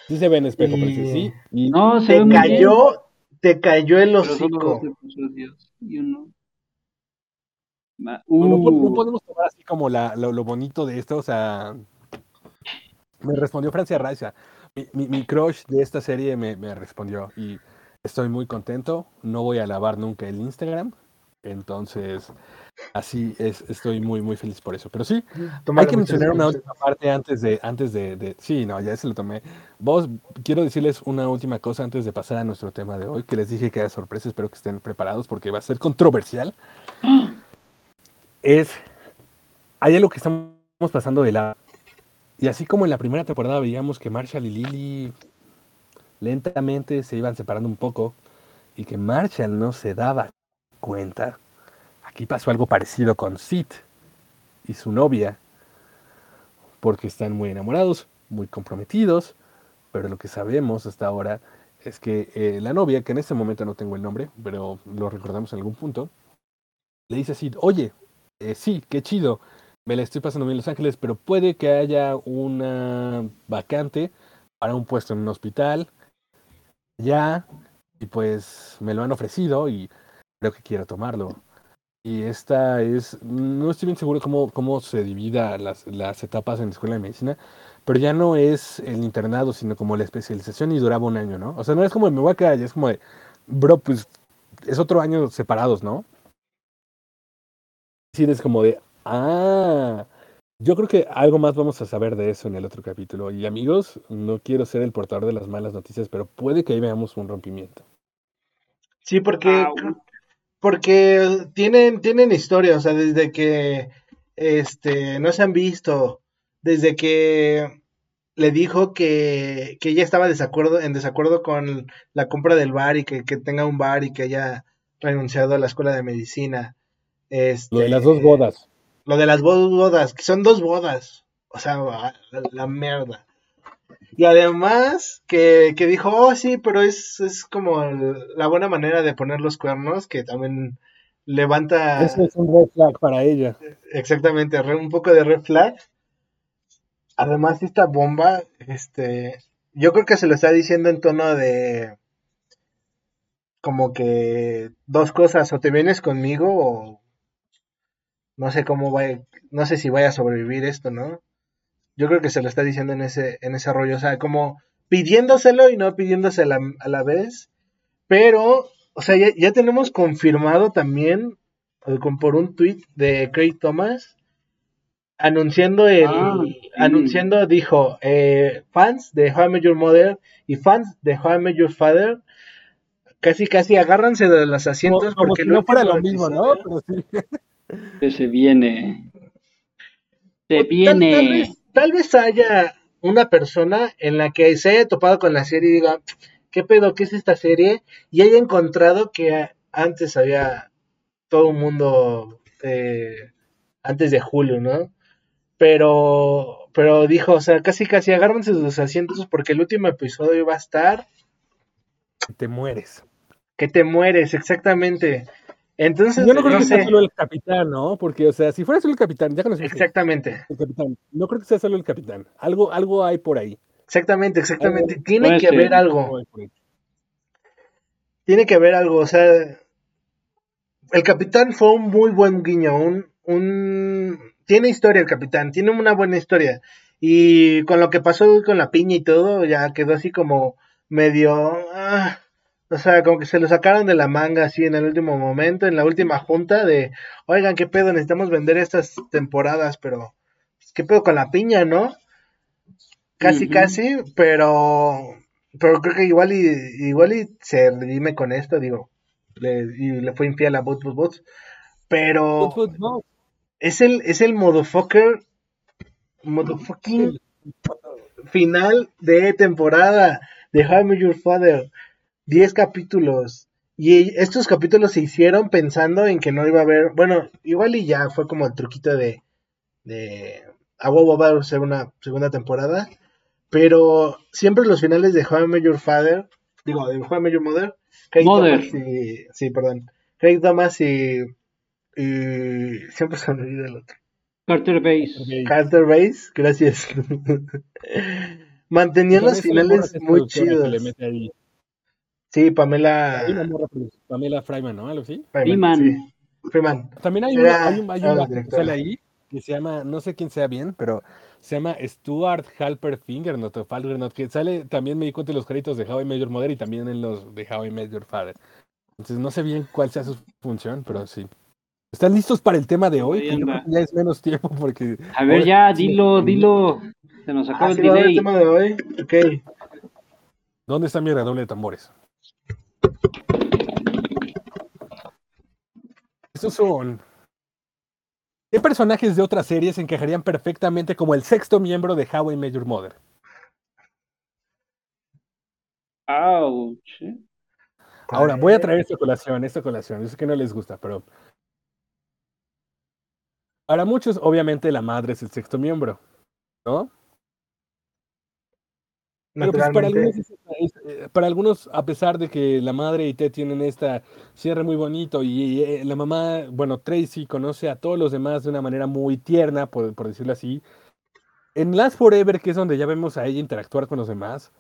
Sí se ve en espejo, pero sí, Y- sí. Y No, se Te ve muy bien, cayó, te cayó el hocico. y uno. No, no po- no Uh, podemos tomar así como la, lo, lo bonito de esto, o sea. Me respondió Francia Raiza. Mi, mi, mi crush de esta serie me, me respondió y estoy muy contento. No voy a lavar nunca el Instagram. Entonces, así es, estoy muy, muy feliz por eso. Pero sí, Hay que mencionar una última parte antes de, antes de, de- sí, no, ya se lo tomé. Vos, quiero decirles una última cosa antes de pasar a nuestro tema de hoy, que les dije que era sorpresa, espero que estén preparados porque va a ser controversial. Es, hay algo que estamos pasando de la... Y así como en la primera temporada veíamos que Marshall y Lily lentamente se iban separando un poco y que Marshall no se daba cuenta, aquí pasó algo parecido con Sid y su novia, porque están muy enamorados, muy comprometidos, pero lo que sabemos hasta ahora es que eh, la novia, que en este momento no tengo el nombre, pero lo recordamos en algún punto, le dice así, oye, eh, sí, qué chido, me la estoy pasando bien en Los Ángeles, pero puede que haya una vacante para un puesto en un hospital, ya, y pues me lo han ofrecido y creo que quiero tomarlo. Y esta es, no estoy bien seguro cómo, cómo se divida las, las etapas en la escuela de medicina, pero ya no es el internado, sino como la especialización y duraba un año, ¿no? O sea, no es como me voy a quedar, ya es como de, bro, pues es otro año separados, ¿no? Sí, es como de, ah, yo creo que algo más vamos a saber de eso en el otro capítulo. Y amigos, no quiero ser el portador de las malas noticias, pero puede que ahí veamos un rompimiento. Sí, porque, Ah, porque tienen, tienen historia, o sea, desde que este, no se han visto, desde que le dijo que, que ella estaba desacuerdo, en desacuerdo con la compra del bar y que, que tenga un bar y que haya renunciado a la escuela de medicina. Este, Lo de las dos bodas. Lo de las bo- bodas, que son dos bodas. O sea, la, la mierda. Y además que, que dijo, oh sí, pero es, es como la buena manera de poner los cuernos, que también levanta Eso es un red flag para ella. exactamente un poco de red flag. Además, esta bomba, este, yo creo que se lo está diciendo en tono de como que dos cosas, o te vienes conmigo o no sé cómo vaya, no sé si vaya a sobrevivir esto, ¿no? Yo creo que se lo está diciendo en ese, en ese rollo, o sea, como pidiéndoselo y no pidiéndoselo a la, a la vez, pero, o sea, ya, ya tenemos confirmado también, eh, con, por un tweet de Craig Thomas, anunciando el, Ah, sí. anunciando, dijo, eh, fans de How I Met Your Mother y fans de How I Met Your Father, casi casi agárranse de los asientos Como, como porque si no fuera lo mismo, ¿no? episodio- Pero sí. Que se viene. Se O tal- viene. Tal, vez, tal vez haya una persona en la que se haya topado con la serie y diga, ¿qué pedo? ¿Qué es esta serie? Y haya encontrado que antes había todo un mundo eh, antes de julio, ¿no? Pero, pero dijo, o sea, casi casi agárrense los asientos porque el último episodio iba a estar Te mueres. que te mueres, exactamente. Entonces, Yo no creo no que sea solo el capitán, ¿no? Porque, o sea, si fuera solo el capitán, ya conocemos exactamente, el capitán. No creo que sea solo el capitán. Algo, algo hay por ahí. exactamente, exactamente. Algo- Tiene que haber algo. Tiene que haber algo, o sea, el capitán fue un muy buen guiño, un, un, tiene historia el capitán, tiene una buena historia, y con lo que pasó con la piña y todo, ya quedó así como medio, ah, o sea, como que se lo sacaron de la manga así en el último momento, en la última junta de, oigan, qué pedo, necesitamos vender estas temporadas, pero, pues, qué pedo con la piña, ¿no? Casi, casi, pero pero creo que igual y igual y se redime con esto, digo, le, y le fue infiel a Boots Boots Boots, pero es el es el motherfucker motherfucking final de temporada de How I Met Your Father, 10 capítulos. Y estos capítulos se hicieron pensando en que no iba a haber, bueno, igual y ya fue como el truquito de de a huevo va a ser una segunda temporada, pero siempre los finales de How I Met Your Father, digo, de How I Met Your Mother, Craig Mother. Thomas y, sí, perdón, Craig Thomas y, y siempre se me olvida el otro. Carter Base. Carter Base, gracias. Mantenían los finales muy chidos. Sí, Pamela Hay una morra produ- Pamela Fryman, ¿no? Algo así. Freeman. Freeman. sí. Freeman. También hay, Era- una, hay un, hay que sale ahí que se llama, no sé quién sea bien, pero se llama Stuart Halper Fingernot o Falgernot, que sale, también me di cuenta en los créditos de How I Your Mother y también en los de How I Your Father. Entonces no sé bien cuál sea su función, pero sí. ¿Están listos para el tema de hoy? Que ya es menos tiempo porque... A ver, ya, dilo, dilo. Se nos acaba Ah, el tema de hoy. Ok. ¿Dónde está mi redoble de tambores? Estos son... ¿Qué personajes de otras series encajarían perfectamente como el sexto miembro de How I Met Your Mother? Ouch. ¿eh? Ahora, voy a traer esta colación, esta colación. Yo sé que no les gusta, pero. Para muchos, obviamente, la madre es el sexto miembro, ¿no? Pero pues para algunos, eh, para algunos, a pesar de que la madre y Ted tienen esta cierre muy bonito y eh, la mamá, bueno, Tracy conoce a todos los demás de una manera muy tierna, por, por decirlo así. En Last Forever, que es donde ya vemos a ella interactuar con los demás,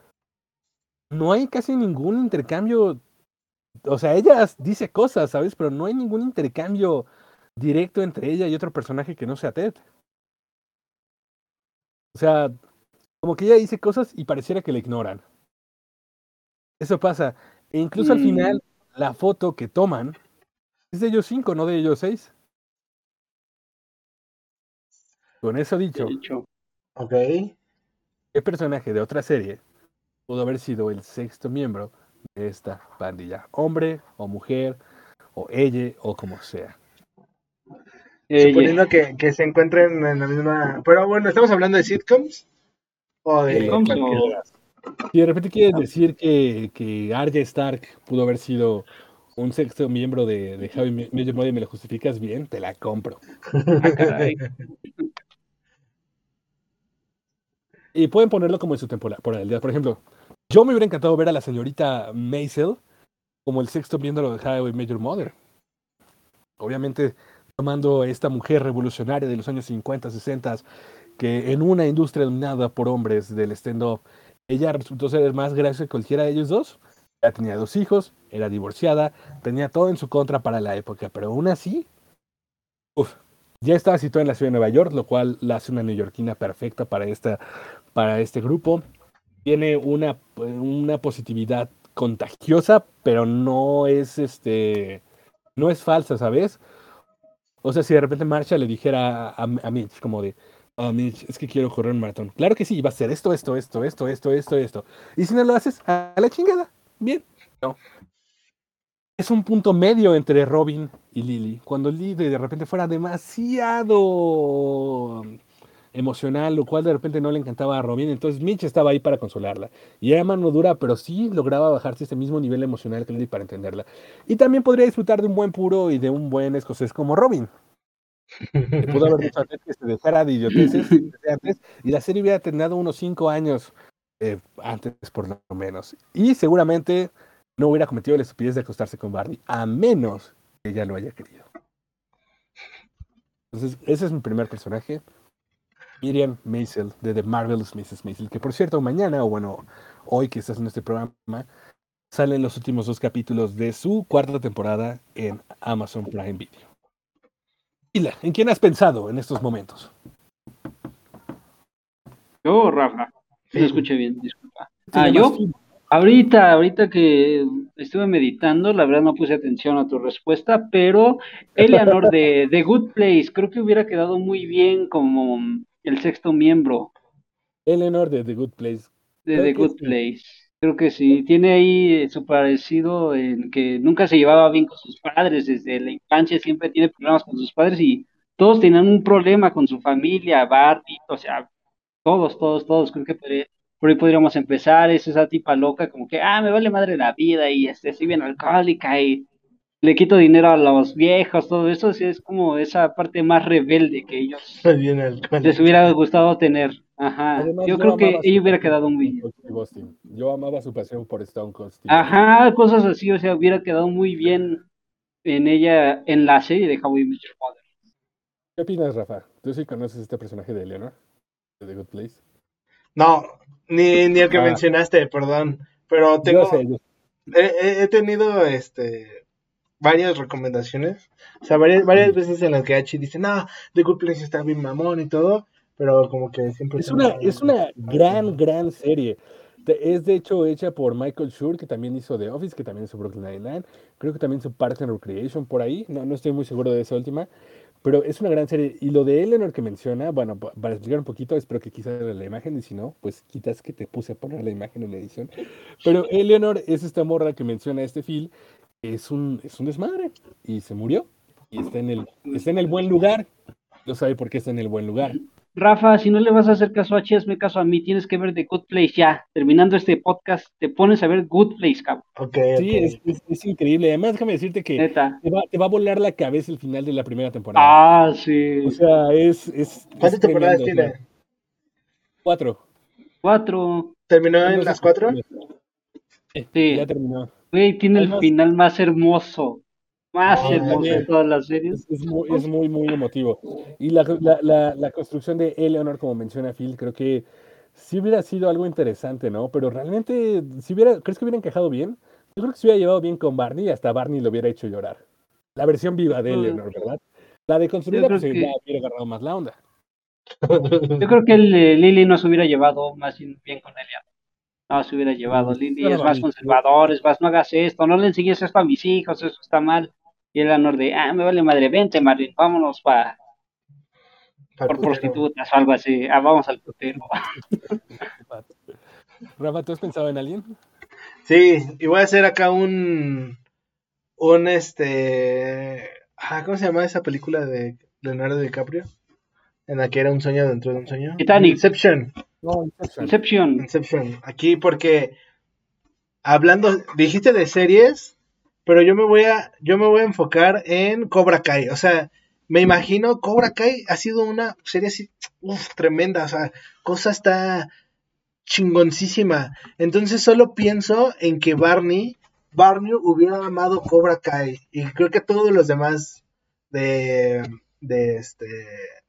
no hay casi ningún intercambio. O sea, ella dice cosas, ¿sabes? Pero no hay ningún intercambio directo entre ella y otro personaje que no sea Ted. O sea, como que ella dice cosas y pareciera que le ignoran. Eso pasa. E incluso al Mm. final, la foto que toman es de ellos cinco, no de ellos seis. Con eso dicho, Ok. ¿qué personaje de otra serie pudo haber sido el sexto miembro de esta pandilla? Hombre o mujer, o ella, o como sea. ella. Suponiendo que, que se encuentren en la misma. Pero bueno, ¿estamos hablando de sitcoms? ¿O de.? Si de repente quieres decir que, que Arya Stark pudo haber sido un sexto miembro de, de How I Met Your Mother y me lo justificas bien, te la compro. Ah, caray. Y pueden ponerlo como en su temporalidad. Por ejemplo, yo me hubiera encantado ver a la señorita Maisel como el sexto miembro de Met Your Mother. Obviamente, tomando a esta mujer revolucionaria de los años 50, 60, que en una industria dominada por hombres del stand-up, ella resultó ser más graciosa que cualquiera de ellos dos. Ya tenía dos hijos, era divorciada, tenía todo en su contra para la época, pero aún así, uf, ya estaba situada en la ciudad de Nueva York, lo cual la hace una neoyorquina perfecta para, esta, para este grupo. Tiene una, una positividad contagiosa, pero no es este no es falsa, ¿sabes? O sea, si de repente Marcha le dijera a, a Mitch como de, oh, Mitch, es que quiero correr un maratón. Claro que sí, va a ser esto, esto, esto, esto, esto, esto, esto. Y si no lo haces, a la chingada. Bien. No. Es un punto medio entre Robin y Lily. Cuando Lily de repente fuera demasiado emocional, lo cual de repente no le encantaba a Robin, entonces Mitch estaba ahí para consolarla. Y era mano dura, pero sí lograba bajarse ese mismo nivel emocional que Lily para entenderla. Y también podría disfrutar de un buen puro y de un buen escocés como Robin. Que pudo haber dicho antes que se dejara de idioteces y la serie hubiera terminado unos cinco años eh, antes, por lo menos. Y seguramente no hubiera cometido la estupidez de acostarse con Barney, a menos que ella lo haya querido. Entonces, ese es mi primer personaje. Miriam Maisel, de The Marvelous Mrs. Maisel, que por cierto, mañana, o bueno, hoy que estás en este programa, salen los últimos dos capítulos de su cuarta temporada en Amazon Prime Video. Hila, ¿en quién has pensado en estos momentos? Yo, Rafa. No escuché bien, disculpa. Ah, yo. Ahorita, ahorita que estuve meditando, la verdad no puse atención a tu respuesta, pero Eleanor de The Good Place, creo que hubiera quedado muy bien como el sexto miembro Eleanor de The Good Place. de Creo The que Good sí. Place. Creo que sí, tiene ahí eh, su parecido en que nunca se llevaba bien con sus padres, desde la infancia siempre tiene problemas con sus padres y todos tenían un problema con su familia, Barney, o sea, todos, todos, todos, creo que por ahí podríamos empezar, es esa tipa loca, como que, ah, me vale madre la vida y este, soy bien alcohólica y le quito dinero a los viejos, todo eso, sí, es como esa parte más rebelde que ellos les hubiera gustado tener. Ajá, Además, yo creo que ella hubiera quedado muy bien. Yo amaba su pasión por Stone Cold Steve Ajá, cosas así, o sea, hubiera quedado muy bien en ella, en la serie de How I Met Your Mother. ¿Qué opinas, Rafa? ¿Tú sí conoces este personaje de Eleanor? De The Good Place. No, ni, ni el que Ah. mencionaste, perdón. Pero Yo tengo, sé, yo- he, he- he tenido este varias recomendaciones. O sea, varias, varias veces en las que Hachi dice, no, The Good Place está bien mamón y todo. Pero como que siempre Es una, es una gran, gran serie. Es de hecho hecha por Michael Schur, que también hizo The Office, que también hizo Brooklyn Nine-Nine. Creo que también hizo Parks and Recreation por ahí. No, no estoy muy seguro de esa última. Pero es una gran serie. Y lo de Eleanor que menciona, bueno, pa- para explicar un poquito, espero que quizás la imagen, y si no, pues quitas que te puse a poner la imagen en la edición. Pero Eleanor es esta morra que menciona este Phil, es un, es un desmadre. Y se murió. Y está en el, está en el buen lugar. No sabe por qué está en el buen lugar. Rafa, si no le vas a hacer caso a H, hazme caso a mí, tienes que ver The Good Place ya. Terminando este podcast, te pones a ver Good Place, cabrón. Ok, Sí, es, es- es increíble. Además, déjame decirte que Neta. te va, te va a volar la cabeza el final de la primera temporada. Ah, sí. O sea, es. es ¿Cuántas es temporadas tiene? Cuatro. Cuatro. ¿Terminó en las cuatro? Sí. Ya terminó. Güey, tiene el final más hermoso. Más No, hermoso de todas las series. Es, es muy, es muy, muy emotivo. Y la, la, la, la construcción de Eleanor, como menciona Phil, creo que sí hubiera sido algo interesante, ¿no? Pero realmente, si hubiera, ¿crees que hubiera encajado bien? Yo creo que se hubiera llevado bien con Barney y hasta Barney lo hubiera hecho llorar. La versión viva de. Eleanor, ¿verdad? La de construida, pues que- ya hubiera agarrado más la onda. Yo creo que el, eh, Lily nos hubiera llevado más bien con ella. No, se hubiera llevado Bueno, es más conservador, es más, no hagas esto, no le enseñes esto a mis hijos, eso está mal. Y el honor de, ah, me vale madre, vente, Marlene, vámonos pa, Para por prostitutas o algo así, ah, vamos al putero. Rafa, ¿tú has pensado en alguien? Sí, y voy a hacer acá un. Un este. Ah, ¿Cómo se llama esa película de Leonardo DiCaprio? En la que era un sueño dentro de un sueño. Titanic. Inception. No, Inception. Inception, Inception. Aquí porque hablando, dijiste de series, pero yo me voy a, yo me voy a enfocar en Cobra Kai. O sea, me imagino Cobra Kai ha sido una serie así, uf, tremenda. O sea, cosa está chingoncísima. Entonces solo pienso en que Barney, Barney hubiera amado Cobra Kai. Y creo que todos los demás de, de este,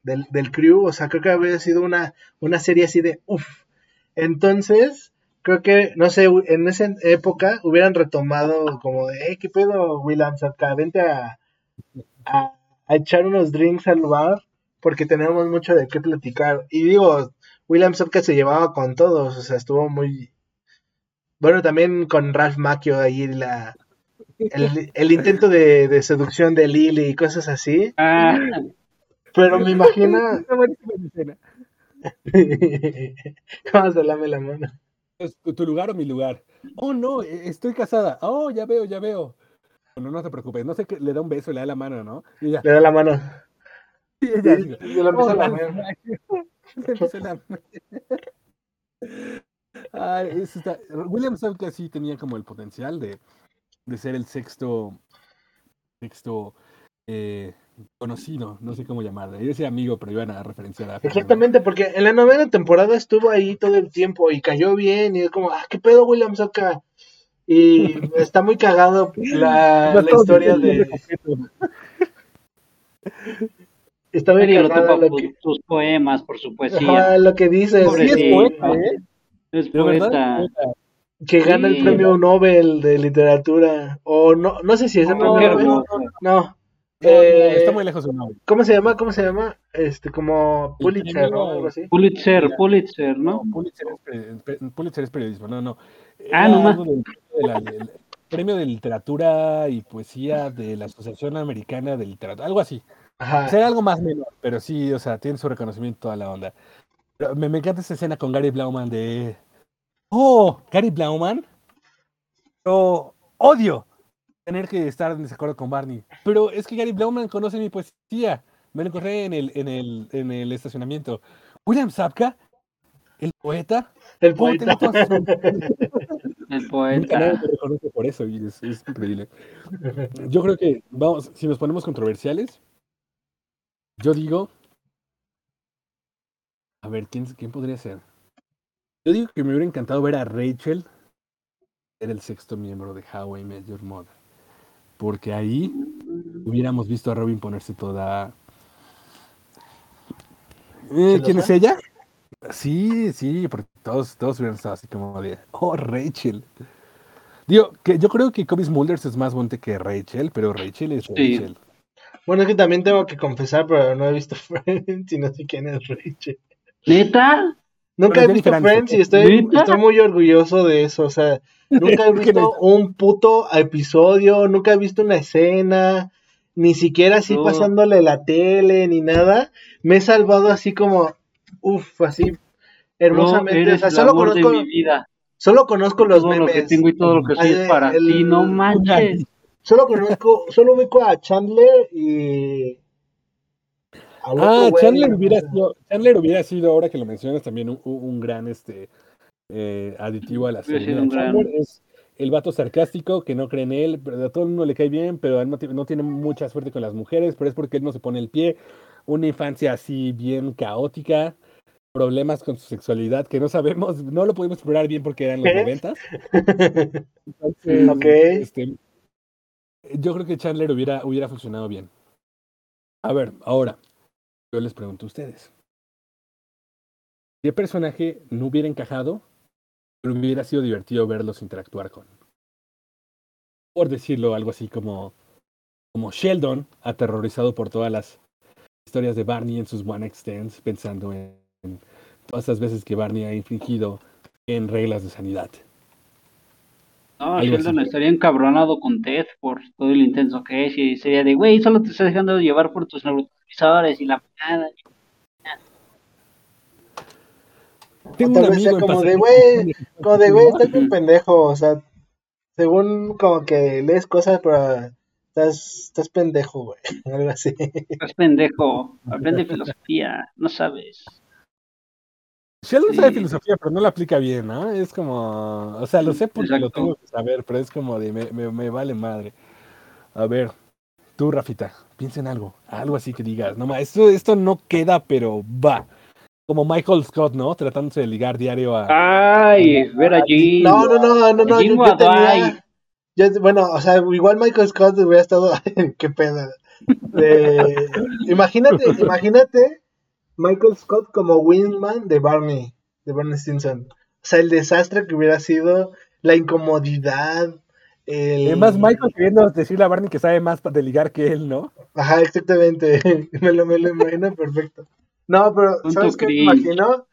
del, del crew, o sea, creo que habría sido una, una serie así de uff. Entonces, creo que, no sé, en esa época hubieran retomado como de, hey, ¿qué pedo, Williams? Acá, vente a, a, a echar unos drinks al bar porque tenemos mucho de qué platicar. Y digo, William Sapka se llevaba con todos, o sea, estuvo muy... Bueno, también con Ralph Macchio ahí la... El, el intento de, de seducción de Lily y cosas así. ah, Pero me imagino... Está buenísima esa escena. ¿Cómo se lame la mano? ¿Es tu, tu lugar o mi lugar? Oh, no, eh, estoy casada. Oh, ya veo, ya veo. Bueno, no te preocupes. No sé qué, le da un beso, le da la mano, ¿no? Y ella, Le da la mano. y ella Y- dice, y se la empieza a "Oh, lamer". Le empieza a lamer. Ay, eso está- William Zabka sí tenía como el potencial de, de ser el sexto, sexto eh, conocido, no sé cómo llamarle. Yo decía amigo, pero iban a referenciar a. Exactamente, porque en la novena temporada estuvo ahí todo el tiempo y cayó bien y es como, ah, ¿qué pedo William Saka? Y está muy cagado la, No la estamos historia de... Está nadie lo que, tus poemas, por su poesía. ajá, lo que dice, Sí, es poeta, ¿eh? Es verdad, que gana el premio Nobel de literatura, o no, no sé si es el No, premio Nobel, no, hermoso. no, No, no, Eh, está muy lejos de Nobel. ¿cómo se llama? ¿Cómo se llama? Este, como El Pulitzer, ¿no? Algo así. Pulitzer, Mira. Pulitzer, ¿no? No, Pulitzer es, Pulitzer es periodismo, no, no. Ah, Era no más. algo del- de la- del premio de literatura y poesía de la Asociación Americana de Literatura, algo así. Ajá. sea, era algo más menor, pero sí, o sea, tiene su reconocimiento toda la onda. Pero me, me encanta esa escena con Gary Blauman de. ¡Oh! Gary Blauman. Yo odio tener que estar en desacuerdo con Barney. Pero es que Gary Blauman conoce mi poesía. Me lo encontré en el, en el, en el estacionamiento. William Sapka, el poeta. El ¿Cómo poeta. El poeta. nadie me reconoce por eso y es, es increíble. Yo creo que, vamos, si nos ponemos controversiales, yo digo. A ver, ¿quién, quién podría ser? Yo digo que me hubiera encantado ver a Rachel ser el sexto miembro de How I Met Your Mother. Porque ahí hubiéramos visto a Robin ponerse toda. Eh, ¿Quién es ella? Sí, sí, porque todos, todos hubieran estado así como de, oh, Rachel. Digo, que yo creo que Kobe Smulders es más bonita que Rachel, pero Rachel es Sí. Rachel. Bueno, es que también tengo que confesar, pero no he visto Friends y no sé quién es Rachel. ¿Neta? Nunca he visto. Friends y estoy, estoy muy orgulloso de eso. O sea, nunca he ¿Por qué visto un puto episodio, nunca he visto una escena, ni siquiera así No. pasándole la tele ni nada. Me he salvado así como, uff, así hermosamente. o sea, solo conozco, de mi vida. solo conozco los todo lo que memes. tengo y todo lo que soy Ay, es para el- ti. No manches. Solo conozco, solo ubico a Chandler y. al otro Ah, güey, Chandler hubiera, sido, Chandler hubiera sido, ahora que lo mencionas, también un, un gran este, eh, aditivo a la serie. Chandler es el vato sarcástico que no cree en él, pero a todo el mundo le cae bien, pero no, tiene- no tiene mucha suerte con las mujeres, pero es porque él no se pone el pie. Una infancia así bien caótica, problemas con su sexualidad que no sabemos, no lo pudimos explorar bien porque eran los noventas. Entonces, Ok. este, yo creo que Chandler hubiera, hubiera funcionado bien. A ver, ahora, yo les pregunto a ustedes. ¿Qué personaje no hubiera encajado, pero hubiera sido divertido verlos interactuar con? Por decirlo algo así como, como Sheldon, aterrorizado por todas las historias de Barney en sus one stands, pensando en, en todas las veces que Barney ha infringido en reglas de sanidad. No, Sheldon estaría encabronado con Ted por todo lo intenso que es y sería de, güey, solo te estás dejando llevar por tus y la nada. Tengo tal un amigo como de, güey, Como de, güey, estás bien pendejo, o sea, según como que lees cosas, pero estás, estás pendejo, güey, algo así. Estás pendejo, aprende filosofía, no sabes. Sheldon sabe Sí. filosofía, pero no la aplica bien, ¿no? Es como, o sea, lo sé porque lo tengo que saber, pero es como de, me, me- me vale madre. A ver, tú, Rafita, piensa en algo, algo así que digas, no, ma, esto, esto no queda, pero va. Como Michael Scott, ¿no? Tratándose de ligar diario a... Ay, ver a Jim. No, no, no, no, no, yo, yo tenía, yo- bueno, o sea, igual Michael Scott hubiera estado, qué pedo. Eh, imagínate, imagínate Michael Scott como Wingman de Barney, de Barney Stinson. O sea, el desastre que hubiera sido, la incomodidad, el... Además, Michael queriendo decirle a Barney que sabe más de ligar que él, ¿no? Ajá, exactamente. me, lo, me lo imagino perfecto. No, pero ¿sabes qué me imagino?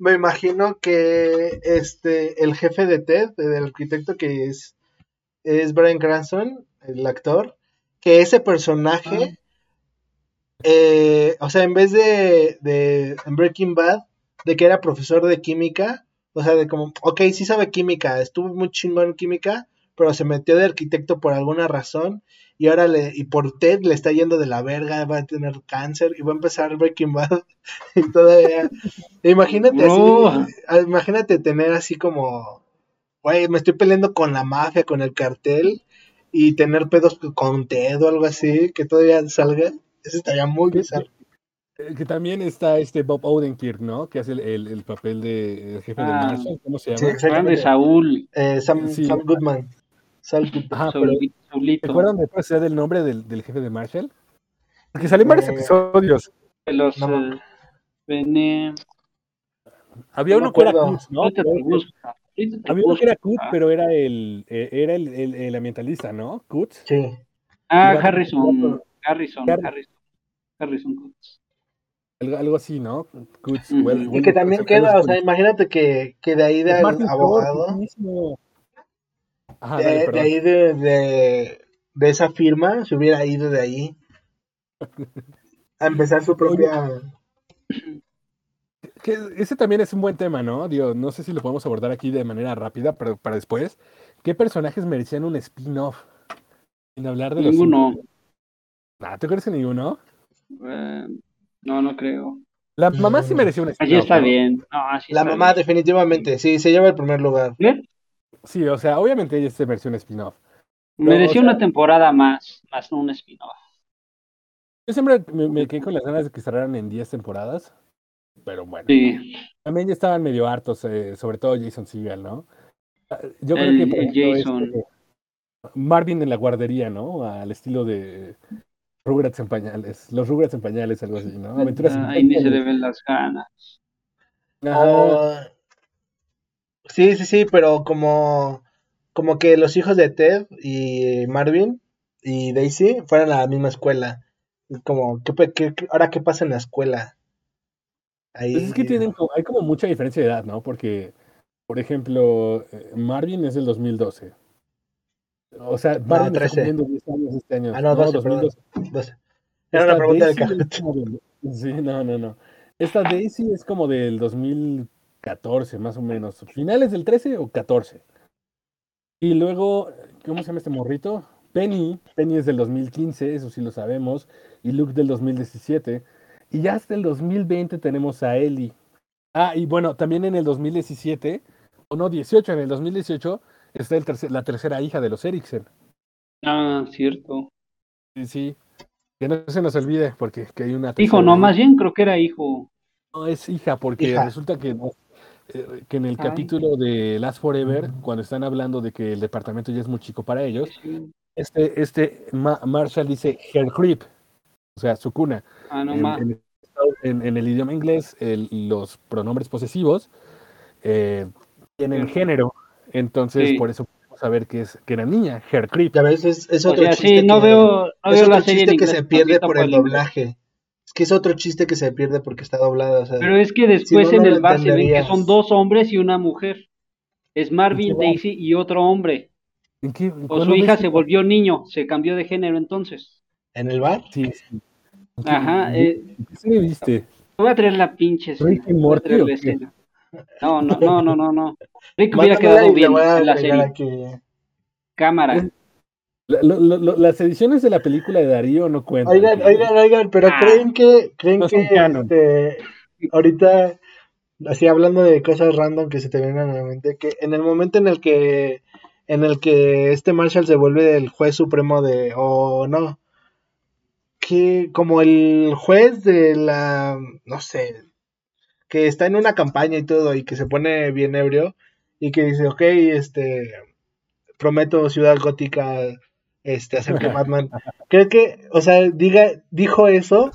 Me imagino que este el jefe de Ted, el arquitecto que es, es Brian Cranston, el actor, que ese personaje, eh, o sea, en vez de, de en Breaking Bad, de que era profesor de química, o sea, de como, ok, sí sabe química, estuvo muy chingón en química, pero se metió de arquitecto por alguna razón y ahora le, y por Ted le está yendo de la verga, va a tener cáncer y va a empezar Breaking Bad y todavía. Imagínate No. así, ah, imagínate tener así como, güey, me estoy peleando con la mafia, con el cartel y tener pedos con Ted o algo así, que todavía salga. Eso estaría muy Sí, bizarro. Eh, Que también está este Bob Odenkirk, ¿no? Que hace el, el- el papel de el jefe de Ah. Marshall, ¿cómo se Sí, llama? exactamente. Grande Saúl, Eh, Sam, Sí. Sam Goodman. Goodman. Ajá, pero Saúl- ¿te Saulito, acuerdan de cuál sea del nombre del, del jefe de Marshall? Porque salen varios Eh, episodios. de los no me- eh, Había no uno que era. Kutz, ¿no? Había uno que era. Kutz, Ah. pero era el, eh, era el, el- el ambientalista, ¿no? Kutz. Sí. Ah, Harrison, Harrison, Harrison, Harrison Cooks. Algo, algo así, ¿no? Kutz. Well- Y que también queda, o sea, imagínate que, que de ahí del abogado. Ajá, de, dale, de perdón. ahí de, de, de esa firma, se hubiera ido de ahí a empezar su propia... Que ese también es un buen tema, ¿no? Digo, no sé si lo podemos abordar aquí de manera rápida, pero para después. ¿Qué personajes merecían un spin-off? Sin hablar de los. Ninguno. Ah, ¿Tú crees que ninguno? Eh, no, no creo. La mamá sí Mm. merecía un Allí spin-off. está ¿no? bien. No, así La está mamá bien. definitivamente, sí, se lleva el primer lugar. Sí, o sea, obviamente ella se mereció un spin-off. Mereció o sea- una temporada más, más no un spin-off. Yo siempre me, me quedé con las ganas de que cerraran en 10 temporadas. Pero bueno, Sí, también ya estaban medio hartos, eh, sobre todo Jason Segel, ¿no? Ah, Yo creo El- que por ejemplo, Jason. este, Marvin en la guardería, ¿no? Al estilo de Rugrats en pañales, los Rugrats en pañales, algo así, ¿no? Aventuras en ahí ni se le ven las ganas. Ajá. Sí, sí, sí, pero como, como que los hijos de Ted y Marvin y Daisy fueran a la misma escuela. Como, ¿qué, qué- qué- ahora qué pasa en la escuela? Ahí, Pues es que tienen, hay como mucha diferencia de edad, ¿no? Porque, por ejemplo, eh, Marvin es del 2012. O sea, Marvin está 13. cumpliendo 10 años este año. Ah, no, 12, 2012. Entonces, Era una pregunta Daisy del- Sí, no, no, no. Esta Daisy es como del 2014, más o menos. ¿Finales del 13 o 14? Y luego, ¿cómo se llama este morrito? Penny. Penny es del 2015, eso sí lo sabemos. Y Luke del 2017. Y ya hasta el 2020 tenemos a Ellie. Ah, y bueno, también en el 2017, o no, 18, en el 2018 está el tercer- la tercera hija de los Eriksen. Ah, cierto. Sí, sí. Que no se nos olvide, porque que hay una Hijo, no, hija. más bien creo que era hijo. No, es hija, porque Hija. resulta que, eh, que en el Ay. capítulo de Last Forever, cuando están hablando de que el departamento ya es muy chico para ellos, este, este Ma- Marshall dice her crib, o sea, su cuna. Ah, no En, más. en- en- en el idioma inglés, el- los pronombres posesivos eh, tienen género, entonces Sí. por eso podemos saber que, es, que era niña, her crib. Ya ves, es, O otro sea, chiste sí, no que, veo, no la serie que inglés. se pierde por por el inglés. doblaje. Es que es otro chiste que se pierde porque está doblada. O sea, Pero es que después Si no, en no el bar se ven que son dos hombres y una mujer. Es Marvin, ¿En qué Daisy y otro hombre. ¿En qué, en O su hija se volvió niño, se cambió de género entonces. ¿En el bar? Sí, sí. ¿En qué- Ajá, eh, viste? Voy a traer la pinche escena. Morty, traer ¿o la escena. No, no, no, no, no, no. Rick hubiera quedado bien en la serie. Cámara. La- lo- lo- lo- las ediciones de la película de Darío no cuentan. Oigan, oigan, oigan, pero Ah. creen que, creen No que este, ahorita, así hablando de cosas random que se te vienen a la mente, que en el momento en el que, en el que este Marshall se vuelve el juez supremo de, o no, que como el juez de la, no sé, que está en una campaña y todo y que se pone bien ebrio y que dice, ok, este, prometo ciudad gótica, este, hacer que Batman. Creo que, o sea, diga, dijo eso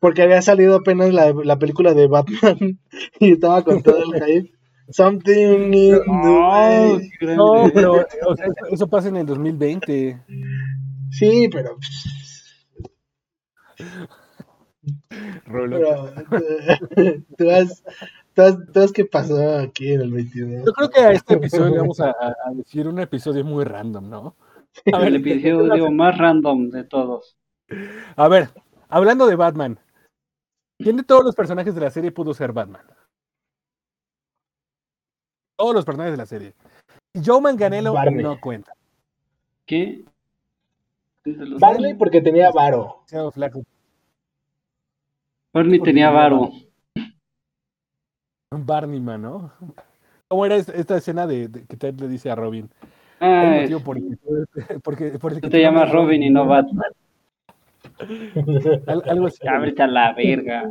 porque había salido apenas la, la película de Batman y estaba con todo el hype. Something in the way. qué grande. No, pero o sea, eso, pasa en el 2020. Sí, pero, Rolo. pero tú has, tú has, tú has qué pasó aquí en el 22. Yo creo que a este episodio le vamos a, a- a decir un episodio muy random, ¿no? A El ver, episodio más random de todos. a ver, hablando de Batman, ¿quién de todos los personajes de la serie pudo ser Batman? Todos los personajes de la serie. Joe Manganello Barney. no cuenta. ¿Qué? Barney porque tenía varo. Barney tenía varo. Barney Man, ¿no? ¿Cómo era es- esta escena de, de que Ted le dice a Robin? Ah, un motivo por el que, porque, por el que tú te llamas Robin y no Batman. Al- algo así. Ábrete a la verga.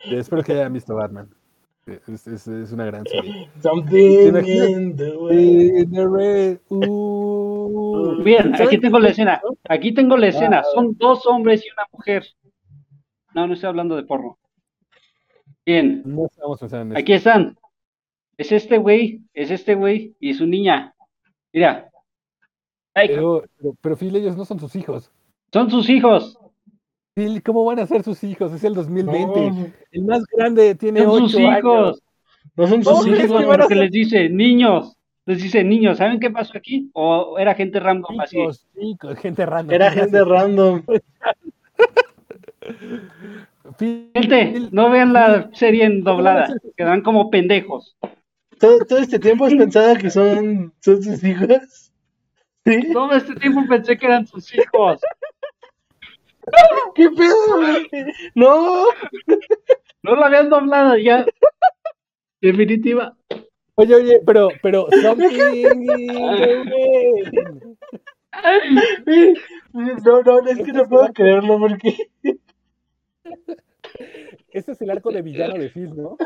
Espero que hayan visto Batman. Es, es- es una gran serie. Something imaginas? in the way. In the red, uh. Bien, ¿Saben aquí tengo la es escena. Aquí tengo la escena. Ah. Son dos hombres y una mujer. No, no estoy hablando de porno. Bien, No estamos pensando en eso. aquí están. Es este güey, es este güey y su niña. Mira. Pero, pero, pero Phil, ellos no son sus hijos. son sus hijos. Phil, ¿cómo van a ser sus hijos? Es el 2020. No, El más grande tiene Son sus ocho años. hijos. no son sus Sus es que hijos porque ser- les dice niños. Les dice niños. ¿Saben qué pasó aquí? O era gente random así. Chicos, gente random. Era gente random. Phil, Gente, no vean la serie en doblada. Quedan como pendejos. ¿Todo, todo este tiempo has pensado que son, son sus hijos? ¿Sí? Todo este tiempo pensé que eran sus hijos. ¿Qué pedo, güey? No. No la habían doblado ya. Definitiva. Oye, oye, pero, pero, something. No, no, es que no puedo creerlo porque. Este es el arco de villano de Phil, ¿no?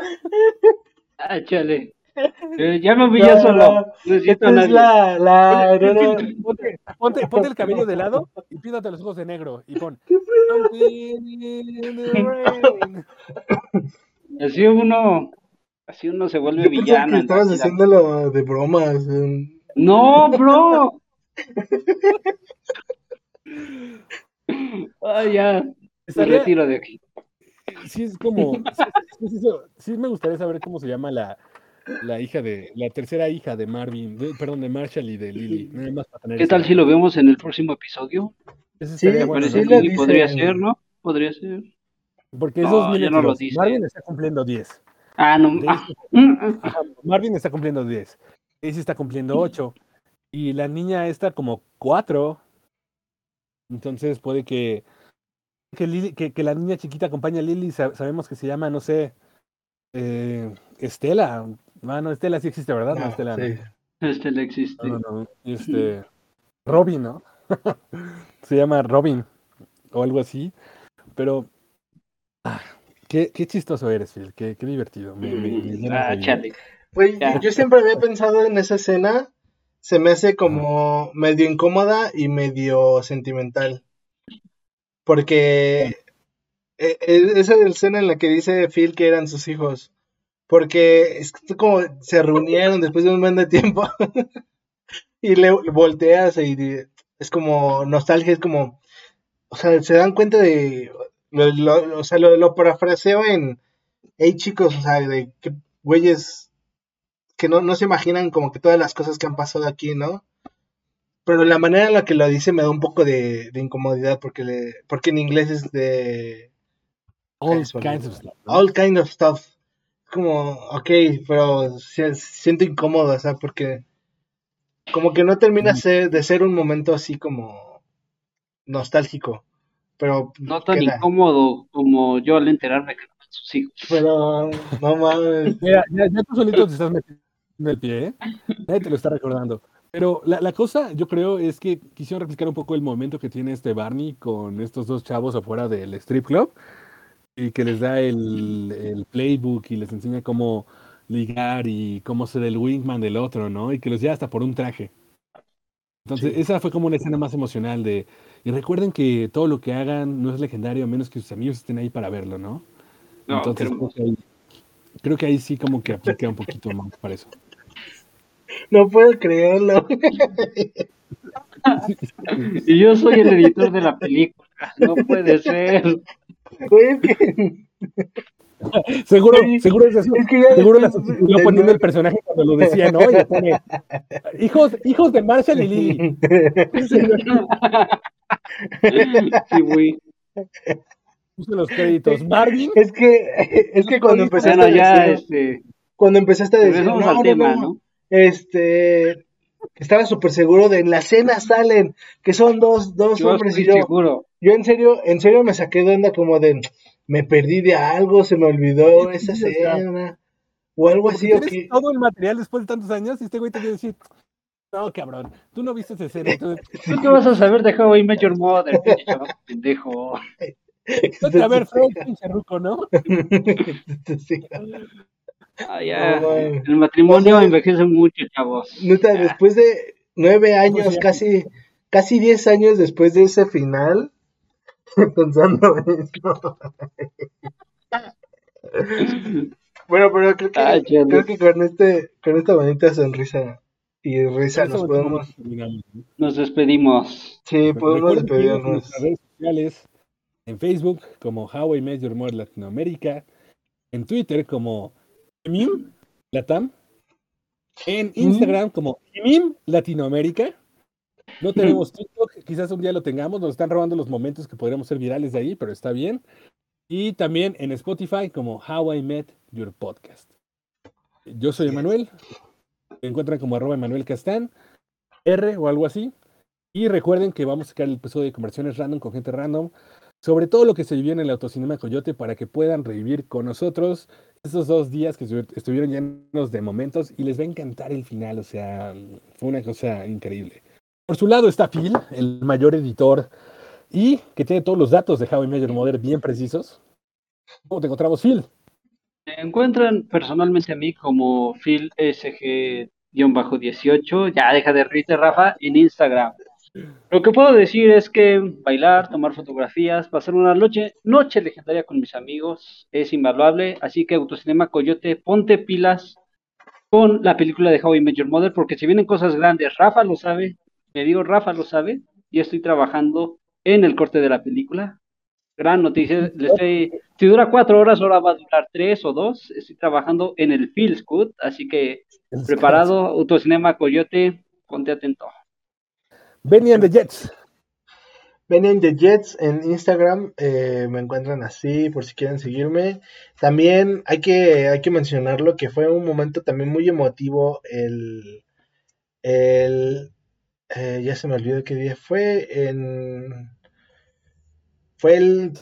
Ah, chale. Eh, ya me humillé No, solo. no. Esta es la. la no, no. Ponte, ponte, ponte el cabello de lado y píntate los ojos de negro y pon. Así uno. Así uno se vuelve Yo villano. que estabas haciéndolo de bromas. eh. No, bro. Ay, ya. Me retiro de aquí. Sí, es como. Sí, sí, sí, sí, sí me gustaría saber cómo se llama la, la hija de. La tercera hija de Marvin. de- perdón, de Marshall y de Lily. Nada más para tener ¿Qué ese tal si lo vemos en el próximo episodio? Eso Sí, estaría bueno, podría ser, ¿no? Podría ser. Porque es No, 2022. ya no lo dice. Marvin está cumpliendo 10. Ah, no. Ah, mm, mm. Ajá, Marvin está cumpliendo 10. Daisy está cumpliendo 8. Y la niña está como 4. Entonces puede que. Que, Lily- que, que la niña chiquita acompañe a Lily. sa- Sabemos que se llama, no sé. eh, Estela. Ah, no, Estela sí existe, ¿verdad? No, No, Estela. no. sí. Este le existe. No, no, no. Este. Robin, ¿no? se llama Robin. O algo así. Pero. ah, qué, qué chistoso eres, Phil. Qué, qué divertido. Me, me- me llenas Ah. Pues Ya. yo siempre había pensado en esa escena. Se me hace como medio incómoda y medio sentimental. Porque eh, eh, esa escena en la que dice Phil que eran sus hijos. Porque es como se reunieron después de un buen de tiempo. y le volteas y es como nostalgia, es como. O sea, se dan cuenta de. Lo, lo- o sea, lo, lo parafraseo en. Hey chicos, o sea, de que güeyes que no, no se imaginan como que todas las cosas que han pasado aquí, ¿no? Pero la manera en la que lo dice me da un poco de, de incomodidad porque, le, porque en inglés es de All kinds of stuff. all kind of stuff. Como, ok, pero si- siento incómodo, o sea, porque como que no termina ser- de ser un momento así como nostálgico. Pero No tan queda. incómodo como yo al enterarme que sus hijos. Pero no mames. Mira, ya, ya tú solito te estás metiendo el pie, ¿eh? Nadie te lo está recordando. Pero la, la cosa, yo creo, es que quisieron replicar un poco el momento que tiene este Barney con estos dos chavos afuera del strip club y que les da el, el playbook y les enseña cómo ligar y cómo ser el wingman del otro, ¿no? Y que los lleva hasta por un traje. Entonces, Sí. esa fue como una escena más emocional de... Y recuerden que todo lo que hagan no es legendario a menos que sus amigos estén ahí para verlo, ¿no? No, Entonces, creo que, ahí, creo que ahí sí como que aplica un poquito más para eso. No puedo creerlo. Y yo soy el editor de la película. No puede ser. Es que, Seguro, Oye, seguro es eso. es que ya Seguro la sustituyó poniendo el personaje cuando lo decía, ¿no? Y pone, hijos, hijos de Marshall y Lily. Sí, güey. Puso los créditos. Marvin, es que, es que cuando empezaste Bueno, a ya, decir, este, cuando empezaste a decir, no, al no, tema, no, ¿no? este, estaba súper seguro de en la cena salen, que son dos, dos Yo hombres y yo, seguro. Yo en serio, en serio me saqué de onda como de, me perdí de algo, se me olvidó esa escena, o algo porque así, o qué. todo el material después de tantos años y este güey te a decir, no, cabrón, tú no viste esa escena. ¿Tú qué vas a saber de How I Met Your Mother? pendejo. a ver pinche ruco, ¿no? Ah, ya. Güey. El matrimonio envejece mucho, chavos. Neta, Ya. después de nueve años, Pues casi, casi diez años después de ese final, pensando en esto. Bueno, pero creo que, Ay, creo que con este, con esta bonita sonrisa y risa nos eso podemos. Nos despedimos. sí, podemos en despedirnos. nuestras redes sociales, en Facebook como How I Met Your Mother Latinoamérica, en Twitter como Mim Latam, en Instagram como Mim Latinoamérica. No tenemos TikTok, quizás un día lo tengamos, nos están robando los momentos que podríamos ser virales de ahí, pero está bien. Y también en Spotify como How I Met Your Podcast. Yo soy. Emanuel, me encuentran como arroba Emanuel Castán, R o algo así. Y recuerden que vamos a sacar el episodio de conversiones random con gente random sobre todo lo que se vivió en el Autocinema Coyote para que puedan revivir con nosotros esos dos días que estu- estuvieron llenos de momentos y les va a encantar el final, o sea, fue una cosa increíble. Por su lado está Phil, el mayor editor y que tiene todos los datos de How I Met Your Mother bien precisos. ¿Cómo te encontramos, Phil? Me encuentran personalmente a mí como Phil SG-18. Ya deja de reírte, Rafa, en Instagram. Lo que puedo decir es que bailar, tomar fotografías, pasar una noche, noche legendaria con mis amigos es invaluable. Así que Autocinema Coyote, ponte pilas con la película de How I Met Mother, porque si vienen cosas grandes, Rafa lo sabe, me digo Rafa lo sabe, y estoy trabajando en el corte de la película. Gran noticia, le estoy, si dura cuatro horas, ahora va a durar tres o dos. Estoy trabajando en el Feels Good, así que preparado, Autocinema Coyote, ponte atento. Benny and the Jets. Ven The Jets en Instagram, eh, me encuentran así por si quieren seguirme. También hay que, hay que mencionarlo que fue un momento también muy emotivo el, el eh, ya se me olvidó qué día fue, en fue el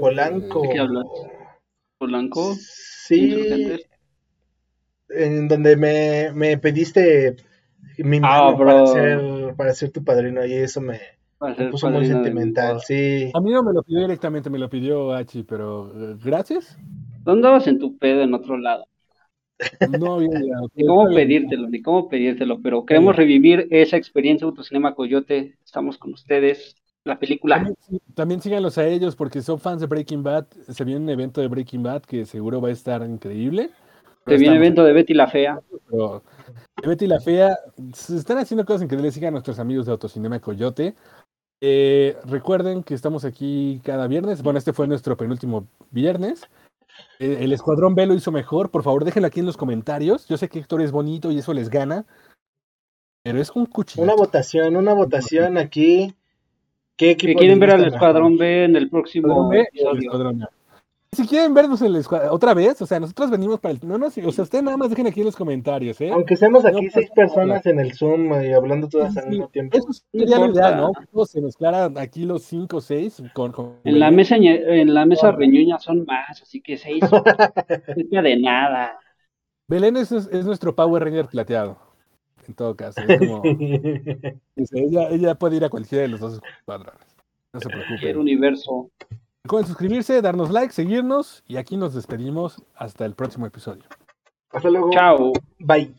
Polanco. ¿De qué hablas? Polanco, Sí, en donde me, me pediste mi Ah, mano para bro. ser, para ser tu padrino y eso me, puso muy sentimental, sí. A mí no me lo pidió directamente, me lo pidió Hachi, pero eh, gracias. ¿Dónde vas en tu pedo en otro lado? No había llegado. Ni cómo pedírtelo, ni cómo pedírtelo, pero queremos revivir esa experiencia Autocinema Coyote. Estamos con ustedes. La película. También, también síganlos a ellos porque son fans de Breaking Bad. Se viene un evento de Breaking Bad que seguro va a estar increíble. Te viene evento de Betty la Fea. Pero Betty la Fea, se están haciendo cosas increíbles. Sigan a nuestros amigos de Autocinema Coyote. Eh, recuerden que estamos aquí cada viernes. Bueno, este fue nuestro penúltimo viernes. Eh, El Escuadrón B lo hizo mejor. Por favor, déjenlo aquí en los comentarios. Yo sé que Héctor es bonito y eso les gana. Pero es un cuchillo. Una votación, una votación aquí. ¿Qué Que equipo quieren ver al Escuadrón mejor? B en el próximo el episodio. Si quieren vernos en el otra vez, o sea, nosotros venimos para el. No, no, sí, o sea, ustedes nada más dejen aquí en los comentarios, ¿eh? Aunque seamos aquí No seis personas en el Zoom y hablando todas al Sí, mismo tiempo. Eso sería importa. ideal, ¿no? Todos se mezclaran aquí los cinco o seis con, con- En la mesa en la mesa reñuña son más, así que seis cerca de nada. Belén es, es nuestro Power Ranger plateado. En todo caso. Es como, dice, ella, ella puede ir a cualquiera de los dos escuadrones. No se El preocupen. universo. Recuerden suscribirse, darnos like, seguirnos y aquí nos despedimos hasta el próximo episodio. Hasta luego. Chao. Bye.